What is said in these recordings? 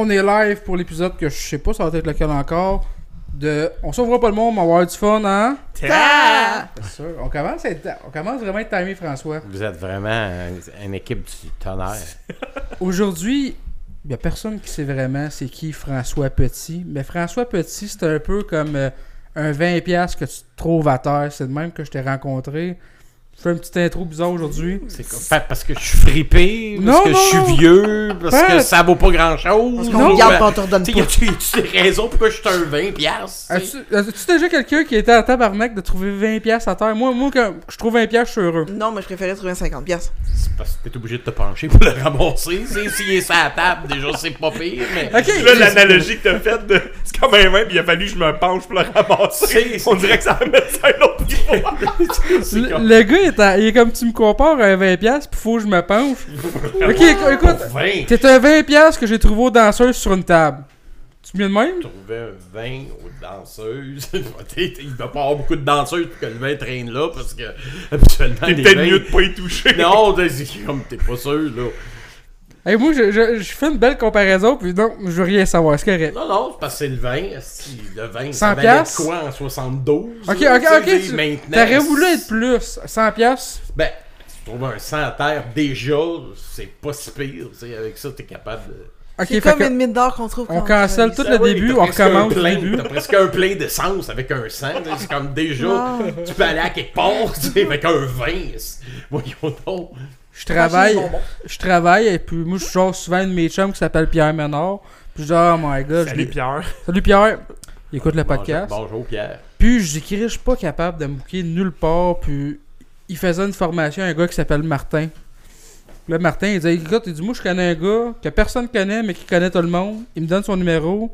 on est live pour l'épisode que je sais pas ça va être lequel encore. De On sauvera pas le monde, mais on va avoir du fun, hein? Ta! C'est sûr. On commence, à être- on commence vraiment à être timé, François. Vous êtes vraiment une, une équipe du tonnerre. Aujourd'hui, il y a personne qui sait vraiment c'est qui François Petit. Mais François Petit, c'est un peu comme euh, un 20$ que tu trouves à terre. C'est de même que je t'ai rencontré. Je fais une petite intro bizarre aujourd'hui. C'est quoi? Pa- Parce que je suis fripé, parce Non, que non, je suis vieux, parce que ça vaut pas grand chose. Parce qu'on regarde pas, on te redonne Tu pas. a-tu des raisons pourquoi je suis un 20 piastres? As-tu as-tu déjà quelqu'un qui était en tabarnak de trouver 20$ à terre? Moi, moi quand je trouve 20$, je suis heureux. Non, mais je préférais trouver un 50$. piastres. C'est parce que t'es obligé de te pencher pour le ramasser. C'est s'il est sur la table, déjà c'est pas pire, mais. Ok. Là, l'analogie que t'as faite, de... c'est comme un main, puis il a fallu que je me penche pour le ramasser. On dirait que ça va mettre ça à un autre niveau. Le gars, il est, en- il est comme tu me compares à un 20$, puis faut que je me penche. Ok, écou- écoute, Pour 20. c'est un 20$ que j'ai trouvé aux danseuses sur une table. Tu viens de même? trouvais un 20 aux danseuses. Il va pas avoir beaucoup de danseuses pour que le vin traîne là parce que habituellement T'es peut-être vins- mieux de pas y toucher. Non, c'est comme t'es pas sûr là. Hey, moi, je, je, je fais une belle comparaison, puis non, je veux rien savoir, c'est correct. Non, non, c'est parce que c'est le vin. Si, le vin, 100 ça valait de quoi en 72? Ok, là, ok, ok. tu- T'aurais voulu être plus. 100$. piastres? Ben, tu trouves un 100 à terre déjà, c'est pas si pire. tu sais, avec ça, t'es capable de. Ok, C'est comme une mine d'or qu'on trouve on cancelle tout Ah le oui, début, on recommence début. T'as presque un plein d'essence avec un 100. là, C'est comme déjà, Non. tu peux aller à quelque part tu sais, avec un 20. c'est- Voyons donc. Je travaille, je travaille, et puis moi, je genre souvent un de mes chums qui s'appelle Pierre Ménard. Puis je dis, oh my god. je Salut Pierre. Salut Pierre. Il écoute le podcast. Bonjour, bonjour, Pierre. Puis je dis, je suis pas capable de me booker nulle part. Puis il faisait une formation à un gars qui s'appelle Martin. Puis Là, Martin, il dit, écoute, il dit, moi, je connais un gars que personne connaît, mais qui connaît tout le monde. Il me donne son numéro.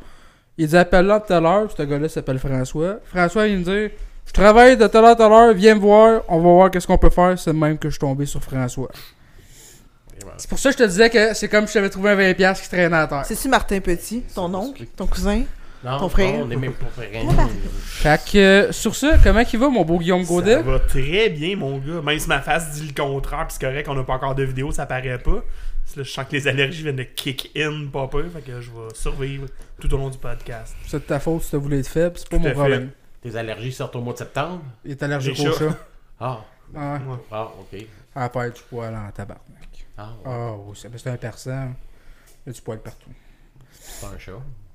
Il dit, appelle-le à telle heure. Puis Ce gars-là s'appelle François. François, il me dit, je travaille de telle heure à telle heure, viens me voir, on va voir qu'est-ce qu'on peut faire. C'est le même que je suis tombé sur François. C'est pour ça que je te disais que c'est comme si j'avais trouvé un 20$ qui traînait à terre. C'est-tu Martin Petit, ton oncle, ton cousin? Non, Ton frère? non, on est même pas frère. Fait que, euh, sur ça, comment il va, mon beau Guillaume Ça Godet? va très bien, mon gars. Même si ma face dit le contraire, pis c'est correct, on n'a pas encore de vidéo, ça paraît pas. Là, je sens que les allergies viennent de kick in, pas peu. Fait que je vais survivre tout au long du podcast. C'est de ta faute si t'as voulu être faible, c'est pas Tout mon fait. Tes allergies sortent au mois de septembre? Il est allergique au chat. Ah, Ouais. Ouais. ah, ok. À la perte du poil en tabarnak. Ah, ouais. Ah oui, c'est c'est un persan. Il y a du poil partout. c'est un chat.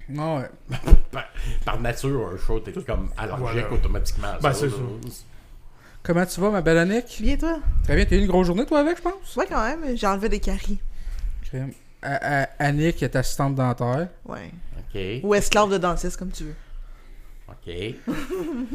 Non, ouais. Par, par nature, un chat, t'es comme allergique Voilà. automatiquement. à Ben, ça, c'est là. Comment tu vas, ma belle Annick? Bien, toi? Très bien, t'as eu une grosse journée, toi, avec, je pense? Ouais, quand même, j'ai enlevé des caries. A- Annick est assistante dentaire. Ouais. Ok, Ou esclave de dentiste, comme tu veux. Ok. Fait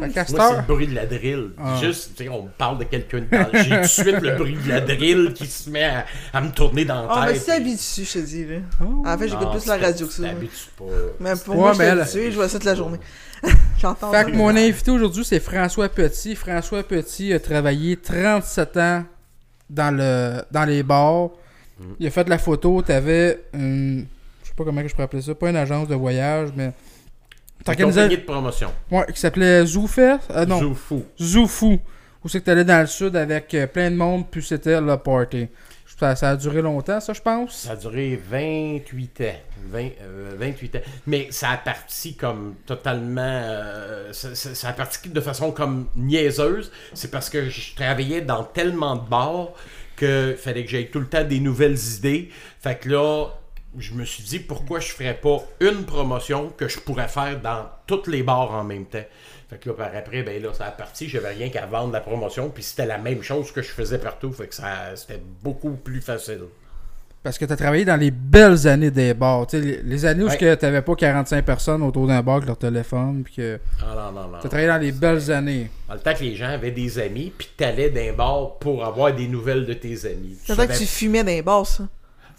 Moi, c'est le bruit de la drill. Ah. Juste, tu sais, on me parle de quelqu'un dans J'ai tout de suite le bruit de la drill qui se met à, à me tourner dans la Oh, mais tête. c'est habitué, je te dis, là. Oh. En fait, j'écoute plus la radio que ça. t'habitues pas. Mais pour Ouais, moi, je mais suis elle- habitué, je vois ça toute la journée. J'entends Fait que mon invité aujourd'hui, c'est François Petit. François Petit a travaillé 37 ans dans, le, dans les bars. Mm. Il a fait de la photo. T'avais une. Je sais pas comment que je pourrais appeler ça. Pas une agence de voyage, mais. Une T'organisais. compagnie de promotion. Ouais, qui s'appelait Zoufest. Euh, non, Zou fou. Zoufou. Où c'est que t'allais dans le sud avec euh, plein de monde, puis c'était le party. Ça, ça a duré longtemps, ça, je pense? Ça a duré 28 ans. 20, euh, 28 ans. Mais ça a parti comme totalement. euh, ça, ça- ça a parti de façon comme niaiseuse. C'est parce que je travaillais dans tellement de bars que fallait que j'aie tout le temps des nouvelles idées. Fait que là, je me suis dit pourquoi je ferais pas une promotion que je pourrais faire dans tous les bars en même temps? Fait que là, par après, ben là, ça a parti, j'avais rien qu'à vendre la promotion, puis c'était la même chose que je faisais partout. Fait que ça c'était beaucoup plus facile. Parce que t'as travaillé dans les belles années des bars. Tu sais, les, les années où Ouais. que t'avais pas 45 personnes autour d'un bar avec leur téléphone, puis que. Ah non, non, non. T'as travaillé dans les belles années. Dans le temps que les gens avaient des amis, puis t'allais d'un bar pour avoir des nouvelles de tes amis. Tu C'est vrai que savais- tu fumais dans les bars, ça.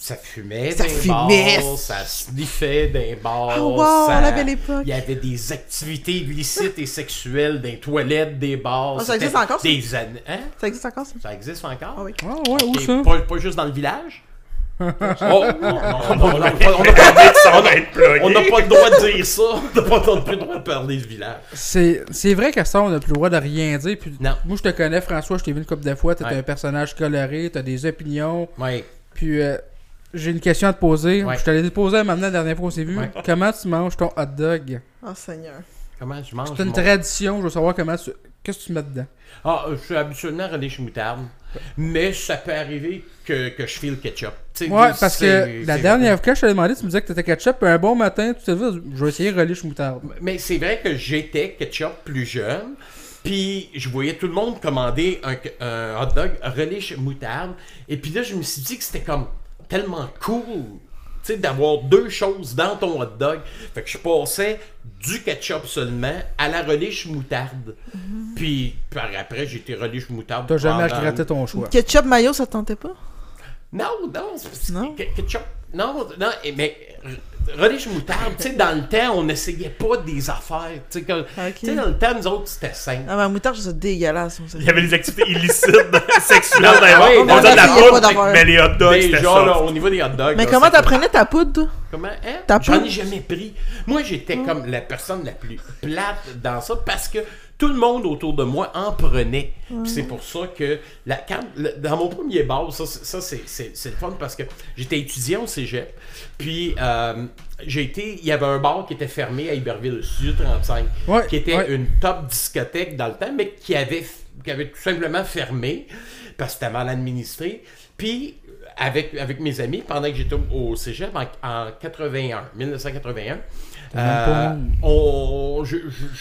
Ça fumait Ça fumait. bar, ça sniffait d'un bar. Oh, wow, ça- la belle époque. Il y avait des activités illicites et sexuelles dans les toilettes des bars. Ah, ça existe encore, ça? Des années. Hein? Ça existe encore, ça? Ça existe encore? Ah oui. Ah ouais, où ça? Pas, pas juste dans le village? oh, on n'a pas, le droit de dire ça. On n'a pas le droit de parler du village. C'est vrai qu'à ça, on n'a plus le droit de rien dire. Puis Non. Moi, je te connais, François, je t'ai vu une couple de fois. T'es Ouais. un personnage coloré, t'as des opinions. Ouais. Puis, euh, j'ai une question à te poser. Ouais. Je te l'ai posée maintenant la dernière fois qu'on s'est vu. Ouais. Comment tu manges ton hot dog? Oh, Seigneur. Comment je mange C'est une mon- tradition, je veux savoir comment tu. Qu'est-ce que tu mets dedans? Ah, je suis habituellement relish moutarde. Mais ça peut arriver que, que je file ketchup. Ouais, parce que la dernière fois que je t'ai demandé, tu me disais que t'étais ketchup, puis un bon matin, tu t'es dit, je vais essayer relish moutarde. Mais c'est vrai que j'étais ketchup plus jeune. Puis je voyais tout le monde commander un, un hot dog relish moutarde. Et puis là, je me suis dit que c'était comme tellement cool. Tu sais, d'avoir deux choses dans ton hot dog. Fait que je passais du ketchup seulement à la relish moutarde. Puis par après, j'ai été relish moutarde. T'as jamais regretté ton choix. Ketchup mayo, ça te tentait pas? Non, non, Non? ke- ketchup. Non, non, mais relish moutarde, tu sais, dans le temps, on n'essayait pas des affaires. Tu sais, que- Ok. tu sais, dans le temps, nous autres, c'était simple. Ah, ma moutarde, ça dégueulasse. Il y avait des activités illicites sexuelles dans Ah On non, donne la poudre, mais les hot dogs, Mais c'était genre, ça. là, au niveau des hot dogs. Mais là, comment t'apprenais ta poudre, toi? Comment, hein? Ta J'en ai jamais pris. Moi, j'étais comme la personne la plus plate dans ça parce que tout le monde autour de moi en prenait. C'est pour ça que la, quand, le- dans mon premier bar, ça, c'est- ça c'est, le fun parce que j'étais étudiant au cégep. Puis euh, j'ai été, il y avait un bar qui était fermé à Iberville, Studio 35, Ouais, qui était ouais. une top discothèque dans le temps, mais qui avait, qui avait tout simplement fermé parce que c'était mal administré. Puis avec, avec mes amis, pendant que j'étais au- au cégep en, en 81, 1981, même pas euh, on-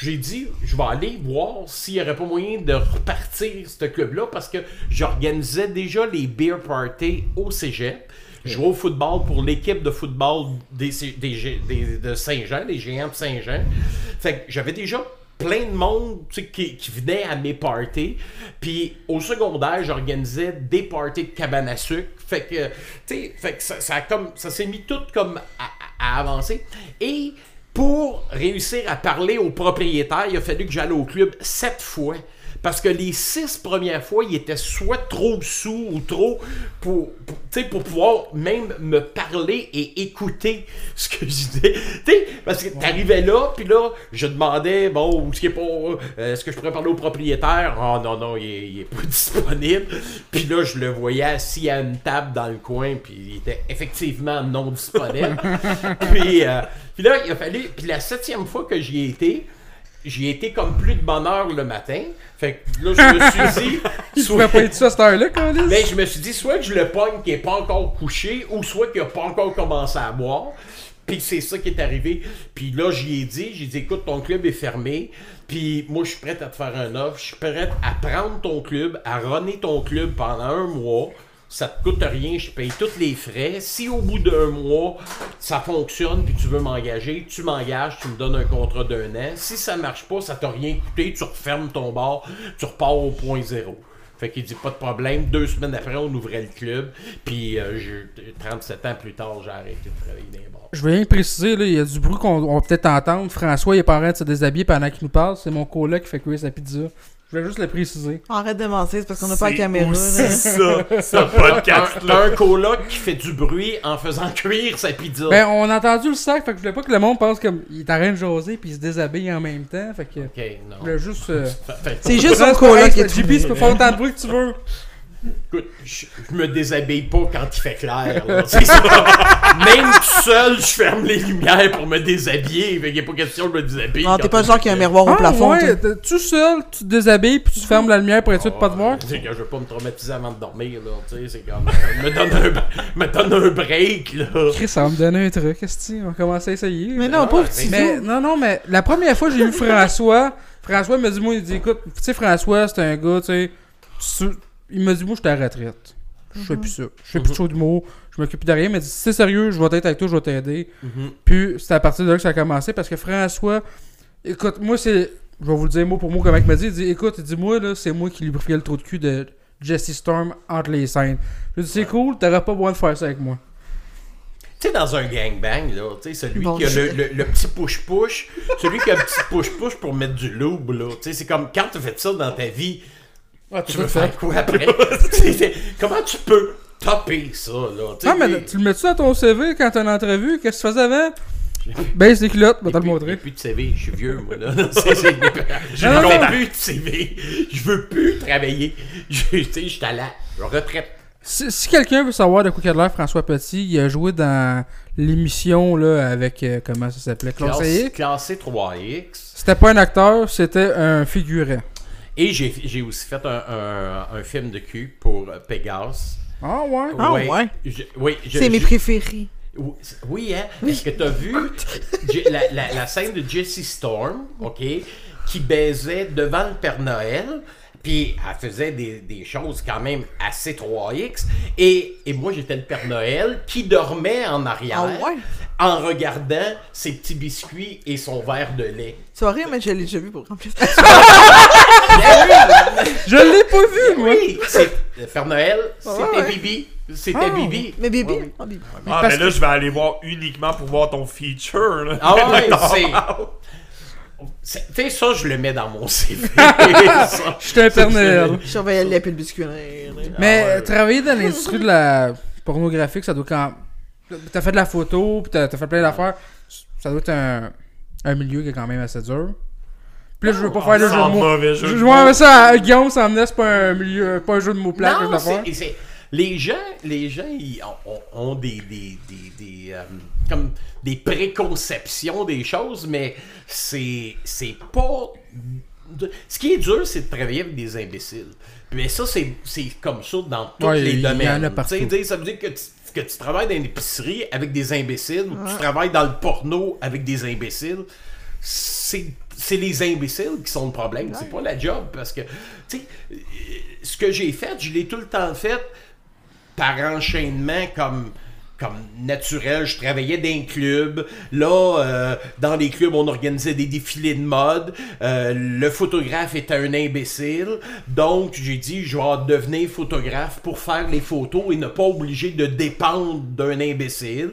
j'ai dit, je vais aller voir s'il n'y aurait pas moyen de repartir ce club-là parce que j'organisais déjà les beer parties au cégep. Je jouais au football pour l'équipe de football des, des- des- de Saint-Jean, les géants de Saint-Jean. Fait que j'avais déjà plein de monde tu sais, qui, qui venait à mes parties. Puis au secondaire, j'organisais des parties de cabane à sucre. Fait que, tu sais, fait que ça, comme, ça s'est mis tout comme à, à avancer. Et pour réussir à parler au propriétaire, il a fallu que j'aille au club sept fois. Parce que les six premières fois, il était soit trop sous ou trop pour, pour, pouvoir même me parler et écouter ce que je disais. Parce que t'arrivais là, puis là, je demandais, bon, est-ce est euh, est-ce que je pourrais parler au propriétaire? Oh non, non, il est, il est pas disponible. Puis là, je le voyais assis à une table dans le coin, puis il était effectivement non disponible. puis, euh, puis là, il a fallu, puis la septième fois que j'y ai été, j'y ai été comme plus de bonne heure le matin. Fait que là, je me suis dit, soit- pas être ça à cette heure-là, Carlis? ben, je me suis dit, soit que je le pogne qui est pas encore couché, ou soit qu'il a pas encore commencé à boire. Puis c'est ça qui est arrivé. Puis là, j'y ai dit, j'ai dit, écoute, ton club est fermé. Puis moi, je suis prêt à te faire un offre. Je suis prêt à prendre ton club, à runner ton club pendant un mois. Ça te coûte rien, je paye tous les frais. Si au bout d'un mois, ça fonctionne, puis tu veux m'engager, tu m'engages, tu me donnes un contrat d'un an. Si ça marche pas, ça t'a rien coûté, tu refermes ton bar, tu repars au point zéro. Fait qu'il dit pas de problème. Deux semaines après, on ouvrait le club. Puis euh, je- 37 ans plus tard, j'ai arrêté de travailler dans les bars. Je veux rien préciser, il y a du bruit qu'on on va peut-être entendre. François, il est pas en train de se déshabiller pendant qu'il nous parle. C'est mon coloc qui fait cuire sa pizza. Je voulais juste le préciser. Arrête de mentir, c'est parce qu'on n'a pas la C'est caméra. là. ça, ce T'as podcast-là. un coloc qui fait du bruit en faisant cuire sa pizza. Ben, on a entendu le sac, fait que je voulais pas que le monde pense comme il est en train de jaser puis il se déshabille en même temps. Fait que. ok, non. Je voulais juste. euh, C'est juste François, coloc qui est JP, tu peux faire autant de bruit que tu veux. Écoute, je, je me déshabille pas quand il fait clair. là. C'est ça. Même tout seul, je ferme les lumières pour me déshabiller. Fait qu'il n'y a pas question de me déshabiller. Non, t'es pas le il genre fait qui a un miroir au Ah, plafond. ouais, toi. t'es- tout seul, tu te déshabilles puis tu fermes la lumière pour être sûr de pas te voir. C'est que je veux pas me traumatiser avant de dormir, là. Tu sais, c'est comme. euh, me, donne un, me donne un break, là. Chris, ça va me donner un truc, qu'est-ce que On va commencer à essayer. Mais non, Ah, ouais, petit Mais non, non, mais la première fois que j'ai vu François, François me dit, moi, il dit, écoute, tu sais, François, c'est un gars, tu sais, il me dit, moi, je suis à la retraite. Je fais plus ça. Je fais plus de show d'humour. Je m'occupe de rien. Il m'a dit, si c'est sérieux, je vais être avec toi, je vais t'aider. Mhm. Puis, c'est à partir de là que ça a commencé parce que François, écoute, moi, c'est, je vais vous le dire mot pour mot comment il m'a dit. Il dit, écoute, dis-moi, là, c'est moi qui lubrifiais le trou de cul de Jesse Storm entre les scènes. Je lui dis, c'est cool, t'auras pas besoin de faire ça avec moi. Tu sais, dans un gangbang, là, tu sais, celui Bon, qui a le, je- le- le petit push-push, celui qui a le petit push-push pour mettre du loup, là, tu sais, c'est comme quand tu fait ça dans ta vie, Ah, tu veux faire quoi après? Comment tu peux topper ça, là? Ah, mais tu le mets-tu dans ton CV quand t'as une entrevue? Qu'est-ce que tu faisais avant? Baisse les culottes, va te le J'ai montrer. plus de CV, je suis vieux, moi, là. Je non. plus de CV. Je veux plus travailler. Je- suis à la retraite. Si, si quelqu'un veut savoir de quoi il a l'air François Petit, il a joué dans l'émission là avec euh, comment ça s'appelait? Classe- Classé. classé 3X. C'était pas un acteur, c'était un figurant. Et j'ai j'ai aussi fait un, un- un film de cul pour Pégase. Ah ouais. Ah ouais? Je- oui, C'est mes préférés. Oui, hein? Est-ce que t'as vu la, la- la scène de Jessie Storm, OK, qui baisait devant le Père Noël, puis elle faisait des, des choses quand même assez 3X, et, et moi j'étais le Père Noël qui dormait en arrière Ah ouais? En regardant ses petits biscuits et son verre de lait. Tu vas rire, mais je l'ai déjà vu pour remplir ça. Je l'ai pas vu, moi. Oui, c'est le Père Noël, c'était Ouais, ouais. Bibi. C'était Ah. Bibi. Mais Ouais, oui. oh, bébé. Ah, mais là, que- je vais aller voir uniquement pour voir ton feature. Là. Ah ouais, c'est. Tu sais, ça, je le mets dans mon CV. ça. J'étais un Père Noël. Je surveillais le lait et le biscuit. Mais Ah ouais. euh, travailler dans l'industrie de la pornographique, ça doit quand. T'as fait de la photo, pis t'as fait plein d'affaires. Ça doit être un, un milieu qui est quand même assez dur. Puis là, je veux pas Ah, faire le jeu de mots. Je jeu de je mots. vois ça à Guillaume, ça me laisse pas un milieu, pas un jeu de mots plat Non, c'est- c'est- les gens, les gens ils ont, ont- ont des, des, des, des, euh, comme des préconceptions des choses, mais c'est c'est pas. Ce qui est dur, c'est de travailler avec des imbéciles. Mais ça, c'est c'est comme ça dans tous Ouais, les il y en a domaines. partout. Tu sais, dire, ça veut dire que tu, que tu travailles dans une épicerie avec des imbéciles ou tu travailles dans le porno avec des imbéciles. C'est c'est les imbéciles qui sont le problème. C'est pas la job. Parce que, tu sais, euh, ce que j'ai fait, je l'ai tout le temps fait par enchaînement comme comme naturel, je travaillais dans un club. Là, euh, dans les clubs, on organisait des défilés de mode. Euh, le photographe était un imbécile. Donc, j'ai dit, je vais devenir photographe pour faire les photos et ne pas obligé de dépendre d'un imbécile.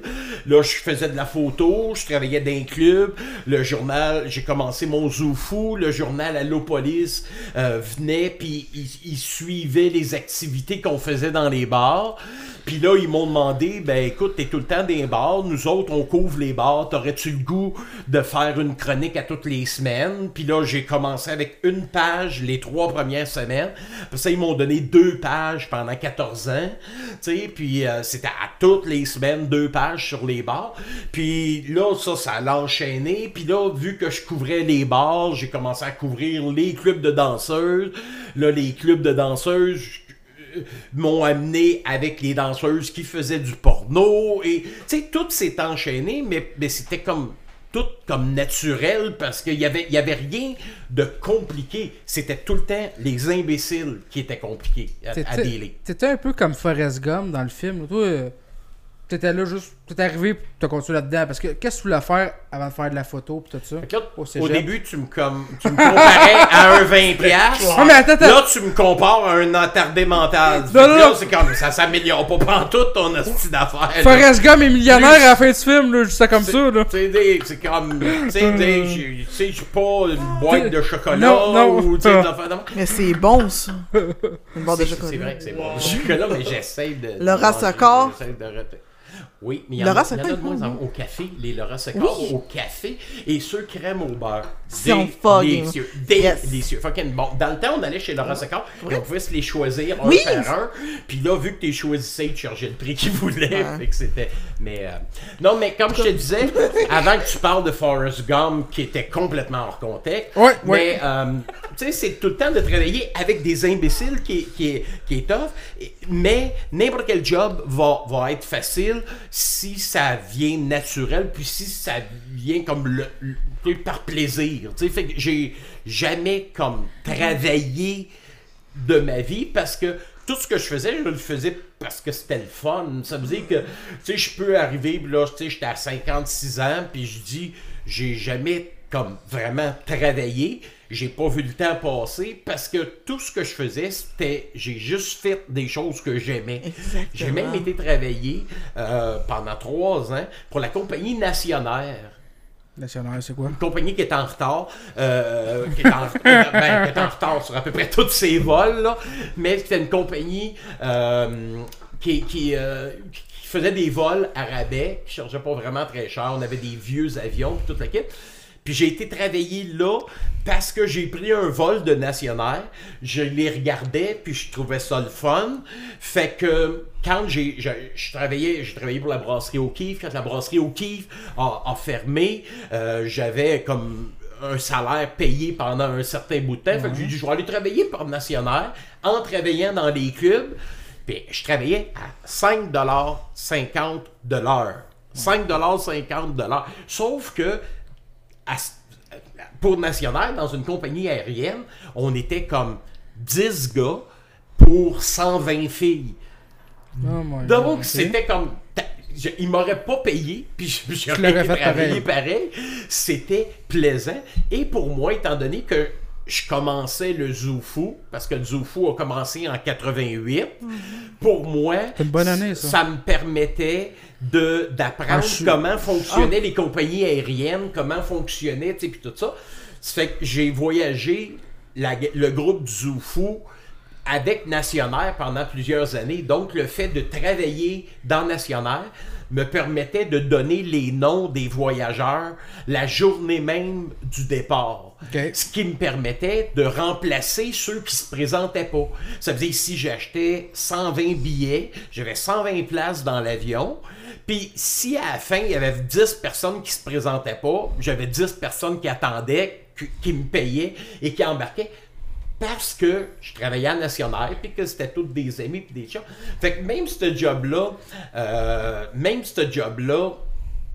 Là, je faisais de la photo, je travaillais dans un club. Le journal, j'ai commencé mon zoufou. Le journal Allopolis euh, venait, puis il, il suivait les activités qu'on faisait dans les bars. Puis là, ils m'ont demandé, ben écoute, t'es tout le temps les bars, nous autres, on couvre les bars, t'aurais-tu le goût de faire une chronique à toutes les semaines? Puis là, j'ai commencé avec une page les trois premières semaines. Puis ça, ils m'ont donné deux pages pendant 14 ans, tu sais, puis euh, c'était à toutes les semaines, deux pages sur les bars. Puis là, ça, ça l'a enchaîné. Puis là, vu que je couvrais les bars, j'ai commencé à couvrir les clubs de danseuses. Là, les clubs de danseuses, m'ont amené avec les danseuses qui faisaient du porno et tu sais tout s'est enchaîné mais, mais c'était comme tout comme naturel parce qu'il y avait y avait rien de compliqué c'était tout le temps les imbéciles qui étaient compliqués à, à t'étais un peu comme Forrest Gump dans le film. Toi, euh, t'étais là juste. T'es arrivé pis t'as continué là-dedans. Parce que qu'est-ce que tu voulais faire avant de faire de la photo pis tout ça? Au au, début tu me comme tu me comparais à un 20 piastres. Ah, mais attends, attends. Là, tu me compares à un attardé mental. Là, c'est comme ça s'améliore pas pantoute ton hostie d'affaires. Forrest Gump est millionnaire à la fin du film, là, juste comme ça, là. Tu sais, des- c'est comme. Tu sais, des- j'ai- suis pas une boîte de chocolat. Non, non. Ou, tu. Mais c'est bon, ça. Une barre de chocolat. C'est vrai que c'est bon. Le chocolat, mais j'essaie de. Laura Socor. j'essaie de Oui, mais il y en Laura a, il y en a Socor, de moins en au café. Les Laura Socor Oui. au café et ceux crème au beurre. Délicieux. Yes. Délicieux. Fucking bon. Dans le temps, on allait chez Laura Socor et on pouvait se les choisir un Oui. par un. Puis là, vu que tu les choisissais, tu chargeais le prix qu'ils voulaient. Fait que c'était. Mais. euh, Non, mais comme je te disais, avant que tu parles de Forrest Gump qui était complètement hors contexte. Ouais, ouais. Mais, euh, tu sais, c'est tout le temps de travailler avec des imbéciles qui, qui, est, qui est tough. Mais n'importe quel job va, va être facile si ça vient naturel, puis si ça vient comme le, par plaisir. Tu sais, fait que j'ai jamais comme travaillé de ma vie parce que tout ce que je faisais, je le faisais parce que c'était le fun. Ça veut dire que, tu sais, je peux arriver, là, tu sais, j'étais à 56 ans, puis je dis, j'ai jamais comme vraiment travaillé, j'ai pas vu le temps passer parce que tout ce que je faisais, c'était, j'ai juste fait des choses que j'aimais. Exactement. J'ai même été travailler euh, pendant trois ans pour la compagnie nationaire C'est quoi? une compagnie qui est en retard, euh, qui, est en, ben, qui est en retard sur à peu près tous ses vols, là, mais c'était une compagnie euh, euh, qui faisait des vols à rabais, qui ne chargeait pas vraiment très cher. On avait des vieux avions, toute la kit. Puis j'ai été travailler là parce que j'ai pris un vol de nationnaire. Je les regardais, puis je trouvais ça le fun. Fait que quand j'ai je, je travaillais, j'ai travaillé pour la brasserie O'Keeffe, quand la brasserie O'Keeffe a, a fermé, euh, j'avais comme un salaire payé pendant un certain bout de temps. Fait que j'ai dit, je vais aller travailler pour Nationnaire en travaillant dans les clubs. Puis je travaillais à 5,50$ de l'heure. 5,50$ de l'heure. Sauf que à- pour Nationaire, dans une compagnie aérienne, on était comme 10 gars pour 120 filles. Oh Donc, c'était comme. je- il m'aurait pas payé, puis je- j'aurais fait travailler pareil. C'était plaisant. Et pour moi, étant donné que je commençais le Zoufou, parce que le Zoufou a commencé en 88, pour moi, C'est une bonne année, ça. me permettait de d'apprendre Ah, comment fonctionnaient les compagnies aériennes, comment fonctionnaient, tu sais, puis tout ça. Ça fait que j'ai voyagé la- le groupe du Zoufou avec Nationaire pendant plusieurs années. Donc, le fait de travailler dans Nationaire me permettait de donner les noms des voyageurs la journée même du départ. Ce qui me permettait de remplacer ceux qui se présentaient pas. Ça veut dire si j'achetais 120 billets, j'avais 120 places dans l'avion. Puis si à la fin, il y avait 10 personnes qui se présentaient pas, j'avais 10 personnes qui attendaient, qui, qui me payaient et qui embarquaient parce que je travaillais à Nationaire puis que c'était tous des amis puis des chums. Fait que même ce job-là, euh, même ce job-là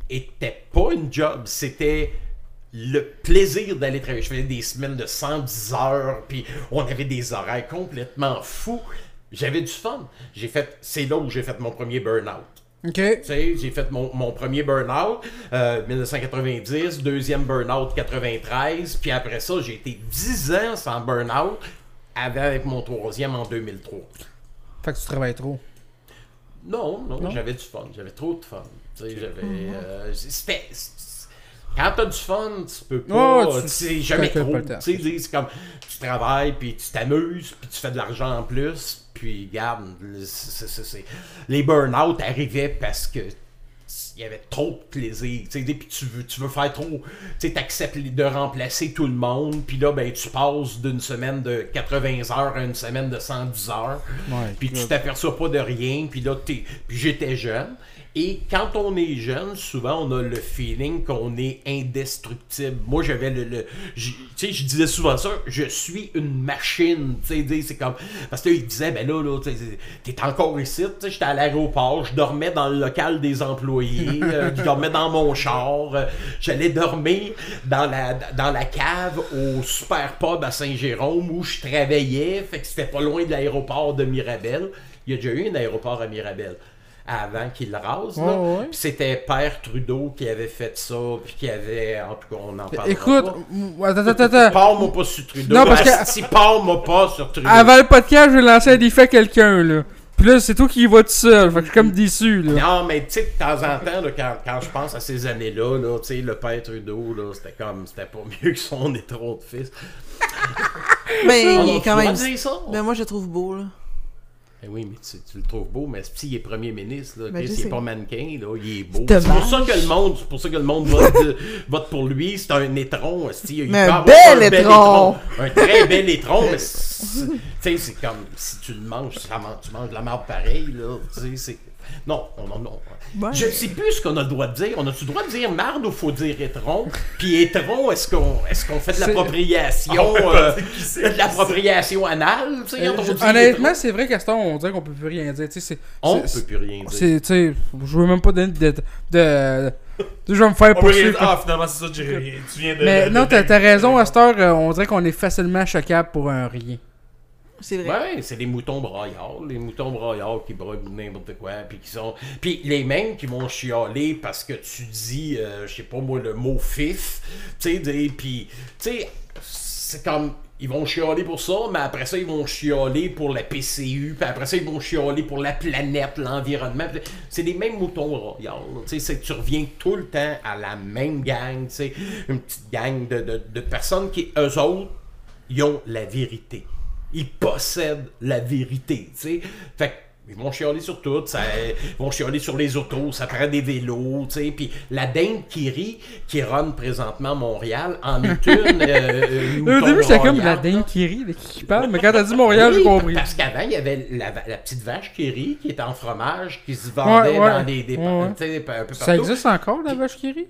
était pas une job, c'était le plaisir d'aller travailler. Je faisais des semaines de 110 heures, puis on avait des horaires complètement fous. J'avais du fun. J'ai fait, c'est là où j'ai fait mon premier burn-out. Ok. Tu sais, j'ai fait mon, mon premier burn-out, euh, 1990, deuxième burn-out 93, puis après ça, j'ai été 10 ans sans burn-out, avec mon troisième en 2003. Fait que tu travailles trop. Non, non, Non? j'avais du fun, j'avais trop de fun. Tu sais, j'avais... euh, c'était... c'est- Quand t'as du fun, tu peux pas... Oh, tu- sais, jamais trop. Tu sais, c'est comme... Tu travailles, puis tu t'amuses, puis tu fais de l'argent en plus, puis garde, les burn-out arrivaient parce que il y avait trop de plaisir, tu sais, puis tu veux, tu veux faire trop, tu sais, t'acceptes de remplacer tout le monde, puis là, ben, tu passes d'une semaine de 80 heures à une semaine de 110 heures, puis tu t'aperçois pas de rien, puis là, t'es, puis j'étais jeune, et quand on est jeune, souvent, on a le feeling qu'on est indestructible. Moi, j'avais le, le tu sais, je disais souvent ça, je suis une machine, tu sais, c'est comme, parce que là, il disait, ben là, là, t'es encore ici, tu sais, j'étais à l'aéroport, je dormais dans le local des employés, euh, je dormais dans mon char, euh, j'allais dormir dans la, dans la cave au super pub à Saint-Jérôme où je travaillais, fait que c'était pas loin de l'aéroport de Mirabel. Il y a déjà eu un aéroport à Mirabel avant qu'il le rase. là. Ouais, ouais. Puis c'était Père Trudeau qui avait fait ça, puis qui avait. En tout cas, on en parle. Écoute, m- attends, attends, attends. Parle-moi pas sur Trudeau. Non, parce que- Si parle-moi pas sur Trudeau. Avant le podcast, j'ai lancé un défi à quelqu'un, là. Puis là, c'est toi qui y vas tout seul. Fait que je suis comme déçu, là. Non, mais tu sais, de temps en temps, là, quand, quand je pense à ces années-là, là, tu sais, le père Trudeau, là, c'était comme, c'était pas mieux que son étron de fils. Mais On il est quand même. ça? Ben moi je le trouve beau là. Eh oui, mais tu, tu le trouves beau, mais si il est premier ministre, là, Ben, Chris, il est sais. pas mannequin, là, il est beau. C'est pour ça que le monde, c'est pour ça que le monde vote, vote pour lui, c'est un étron, il Mais un bel étron. étron. Un très bel étron, mais c'est- comme si tu le manges, tu manges de la merde pareil, là, tu sais, c'est... Non, on, on- on- Ouais. je ne sais plus ce qu'on a le droit de dire. On a-tu le droit de dire marde ou faut dire étron? Puis étron, est-ce qu'on est qu'on fait de l'appropriation On peut euh, de l'appropriation anale? tu sais, Euh, honnêtement, c'est vrai qu'à ce temps, on dirait qu'on peut plus rien dire. Tu sais, c'est. on peut plus rien dire. C'est, tu sais, je veux même pas donner de. de, de- je vais me faire On poursuivre. Ah, finalement, c'est ça. Tu viens de. Mais de- non, de- t'as, t'as raison, à cette heure, euh, on dirait qu'on est facilement choquable pour un rien. C'est vrai. Ouais, c'est les moutons braillards, les moutons braillards qui broient n'importe quoi, puis qui sont, puis les mêmes qui vont chialer parce que tu dis, euh, je sais pas moi, le mot fif, puis c'est comme ils vont chialer pour ça, mais après ça ils vont chialer pour la PCU, puis après ça ils vont chialer pour la planète, l'environnement. C'est les mêmes moutons là. tu reviens tout le temps à la même gang, une petite gang de, de, de personnes qui eux autres ont la vérité. Ils possèdent la vérité, tu sais. Fait que Ils vont chialer sur tout, ça, ils vont chialer sur les autos, ça prend des vélos, tu sais. Puis la dinde qui rit, qui run présentement à Montréal, en est une. euh, Au début, j'étais comme la dinde qui rit, de qui parle, mais quand t'as dit Montréal, j'ai oui, compris. Parce qu'avant, il y avait la, la petite vache qui rit, qui était en fromage, qui se vendait Ouais, ouais. dans des, des Ouais, un peu Ça partout. existe encore, la vache qui rit?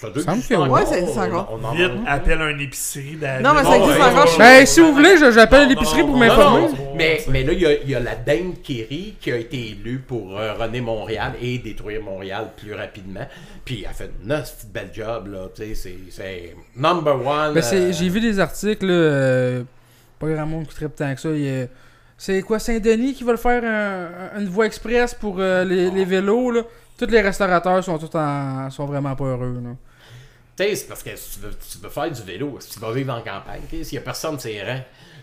Ça doit Ça me exister fait- encore. Ouais, ça existe encore. On- on en- Vite, appelle un épicerie. Non, mais ça existe encore ouais. Ben, si vous voulez, je- j'appelle l'épicerie pour m'informer. Non, non, Bon, mais, mais là, il y, a, il y a la qui rit qui a été élue pour euh, runner Montréal et détruire Montréal plus rapidement. Puis elle fait une petite belle job, là. Tu sais, c'est- c'est number one. Ben, c'est- euh, j'ai vu des articles, là, euh, pas grand monde qui tripe tant que ça. il y a- C'est quoi, Saint-Denis qui veulent faire un- une voie express pour euh, les, les vélos, là? Tous les restaurateurs sont tous en, sont vraiment pas heureux, là. Tu sais, c'est parce que si tu veux, tu veux faire du vélo, si tu vas vivre en campagne, s'il y a personne, c'est rang.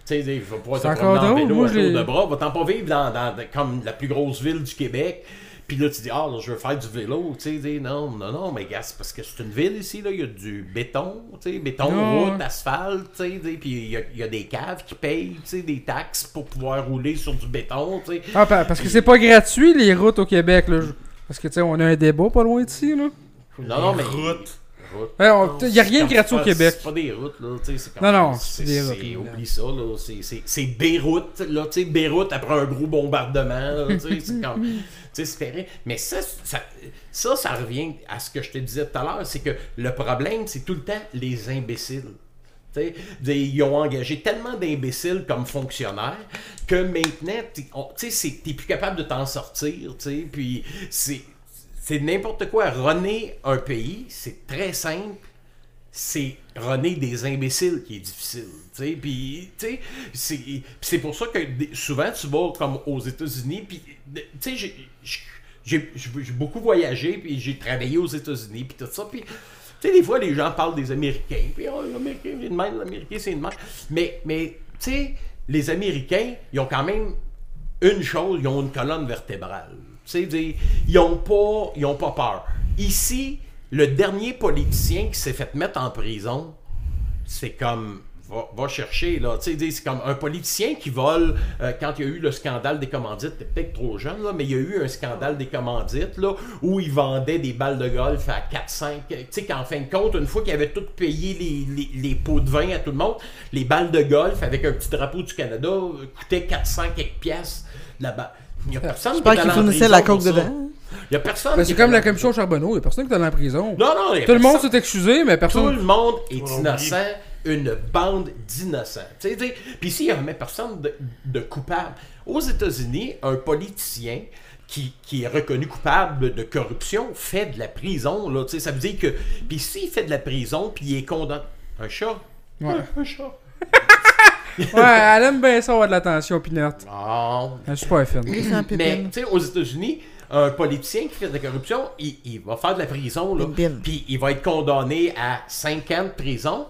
Tu sais, je vais pouvoir te promener en vélo moi, à tour de bras. Va-t'en pas vivre dans, comme la plus grosse ville du Québec. Puis là, tu dis, ah, là, je veux faire du vélo. Tu sais, non, non, non, mais gars, c'est parce que c'est une ville ici, là. Il y a du béton, tu sais, béton, Non. route, asphalte, tu sais. Puis il y a, il y a des caves qui payent, tu sais, des taxes pour pouvoir rouler sur du béton, tu sais. Ah, pa- parce que c'est pas gratuit, les routes au Québec, là. Parce que, tu sais, on a un débat pas loin d'ici, là. Non, non, mais. Route. Route. Ouais, on- y a rien de gratuit au Québec. C'est pas des routes, là. c'est Non, non, c'est des routes, là. Oublie ça, là. c'est- c'est- C'est Beyrouth, là. Tu sais, Beyrouth après un gros bombardement, là. Tu sais, c'est comme. Tu sais, c'est fait rire. Mais ça, ça, ça, ça revient à ce que je te disais tout à l'heure. C'est que le problème, c'est tout le temps les imbéciles. Ils ont engagé tellement d'imbéciles comme fonctionnaires que maintenant, tu t'es plus capable de t'en sortir. Puis c'est n'importe quoi. Runner un pays, c'est très simple c'est runner des imbéciles qui est difficile. Puis, c'est pour ça que souvent tu vas comme aux États-Unis, puis, tu sais, j'ai beaucoup voyagé, puis j'ai travaillé aux États-Unis, puis tout ça, puis. Tu sais, des fois, les gens parlent des Américains, puis oh, l'Américain, c'est de même, l'Américain, c'est de même. Mais, mais tu sais, les Américains, ils ont quand même une chose, ils ont une colonne vertébrale. Tu sais, ils ont pas, ils ont pas peur. Ici, le dernier politicien qui s'est fait mettre en prison, c'est comme va, va chercher là, tu sais, dis, c'est comme un politicien qui vole euh, quand il y a eu le scandale des commandites, t'es peut-être trop jeune là, mais il y a eu un scandale des commandites là où ils vendaient des balles de golf à 4 5 tu sais qu'en fin de compte une fois qu'ils avaient tout payé les, les, les pots de vin à tout le monde, les balles de golf avec un petit drapeau du Canada euh, coûtaient 400 quelques pièces là-bas. Il y a personne J'espère qui est fournissaient la coke dedans. Il y a personne Ben, c'est est comme la commission Charbonneau, y a personne qui est allé en prison. Non non, il y a Tout le monde personne- s'est excusé, mais tout personne. le monde est Ouais, innocent, une bande d'innocents. Puis ici, il n'y a jamais personne de, de coupable. Aux États-Unis, un politicien qui, qui est reconnu coupable de corruption fait de la prison. Là, ça veut dire que. Puis s'il fait de la prison, puis il est condamné. Un chat? Ouais. Un chat. Ouais, elle aime bien ça avoir de l'attention, Pinot. Non. Elle est super fine. Mais tu sais, aux États-Unis, un politicien qui fait de la corruption, il, il va faire de la prison, là. Puis il va être condamné à 5 ans de prison.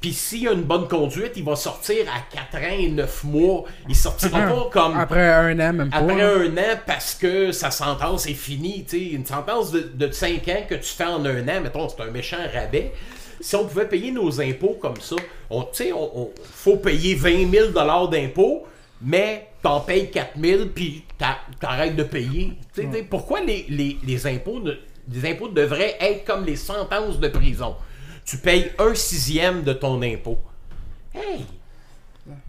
Puis s'il a une bonne conduite, il va sortir à 4 ans et 9 mois. Il sortira pas comme Après un an, même pas. après là. un an parce que sa sentence est finie. Une sentence de, de 5 ans que tu fais en un an, mettons, c'est un méchant rabais. Si on pouvait payer nos impôts comme ça, on, tu sais, on, on- faut payer 20 000 d'impôts, mais t'en payes 4 000 puis t'a- t'arrêtes de payer. Pourquoi les, les- les impôts ne- les impôts devraient être comme les sentences de prison? Tu payes un sixième de ton impôt. Hey!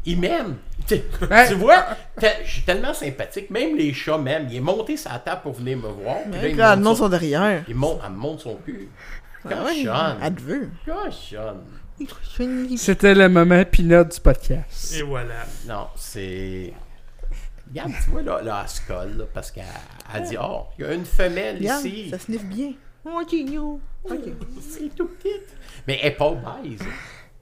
Il m'aime. Tu, Ouais. tu vois, t'as- je suis tellement sympathique. Même les chats m'aiment. Il est monté sa table pour venir me voir. là, Mais il là, monte non, son- sont derrière. il monte, elle me monte son cul. Ah Cochonne. Elle te veut. Cochonne. C'était le moment Pinot du podcast. Et voilà. Non, c'est. Regarde, tu vois, là, là elle se colle, là, parce qu'elle elle dit Oh, il y a une femelle Regarde, ici. ça sniffe bien. Oh. C'est tout petit. Mais elle est pas obèse.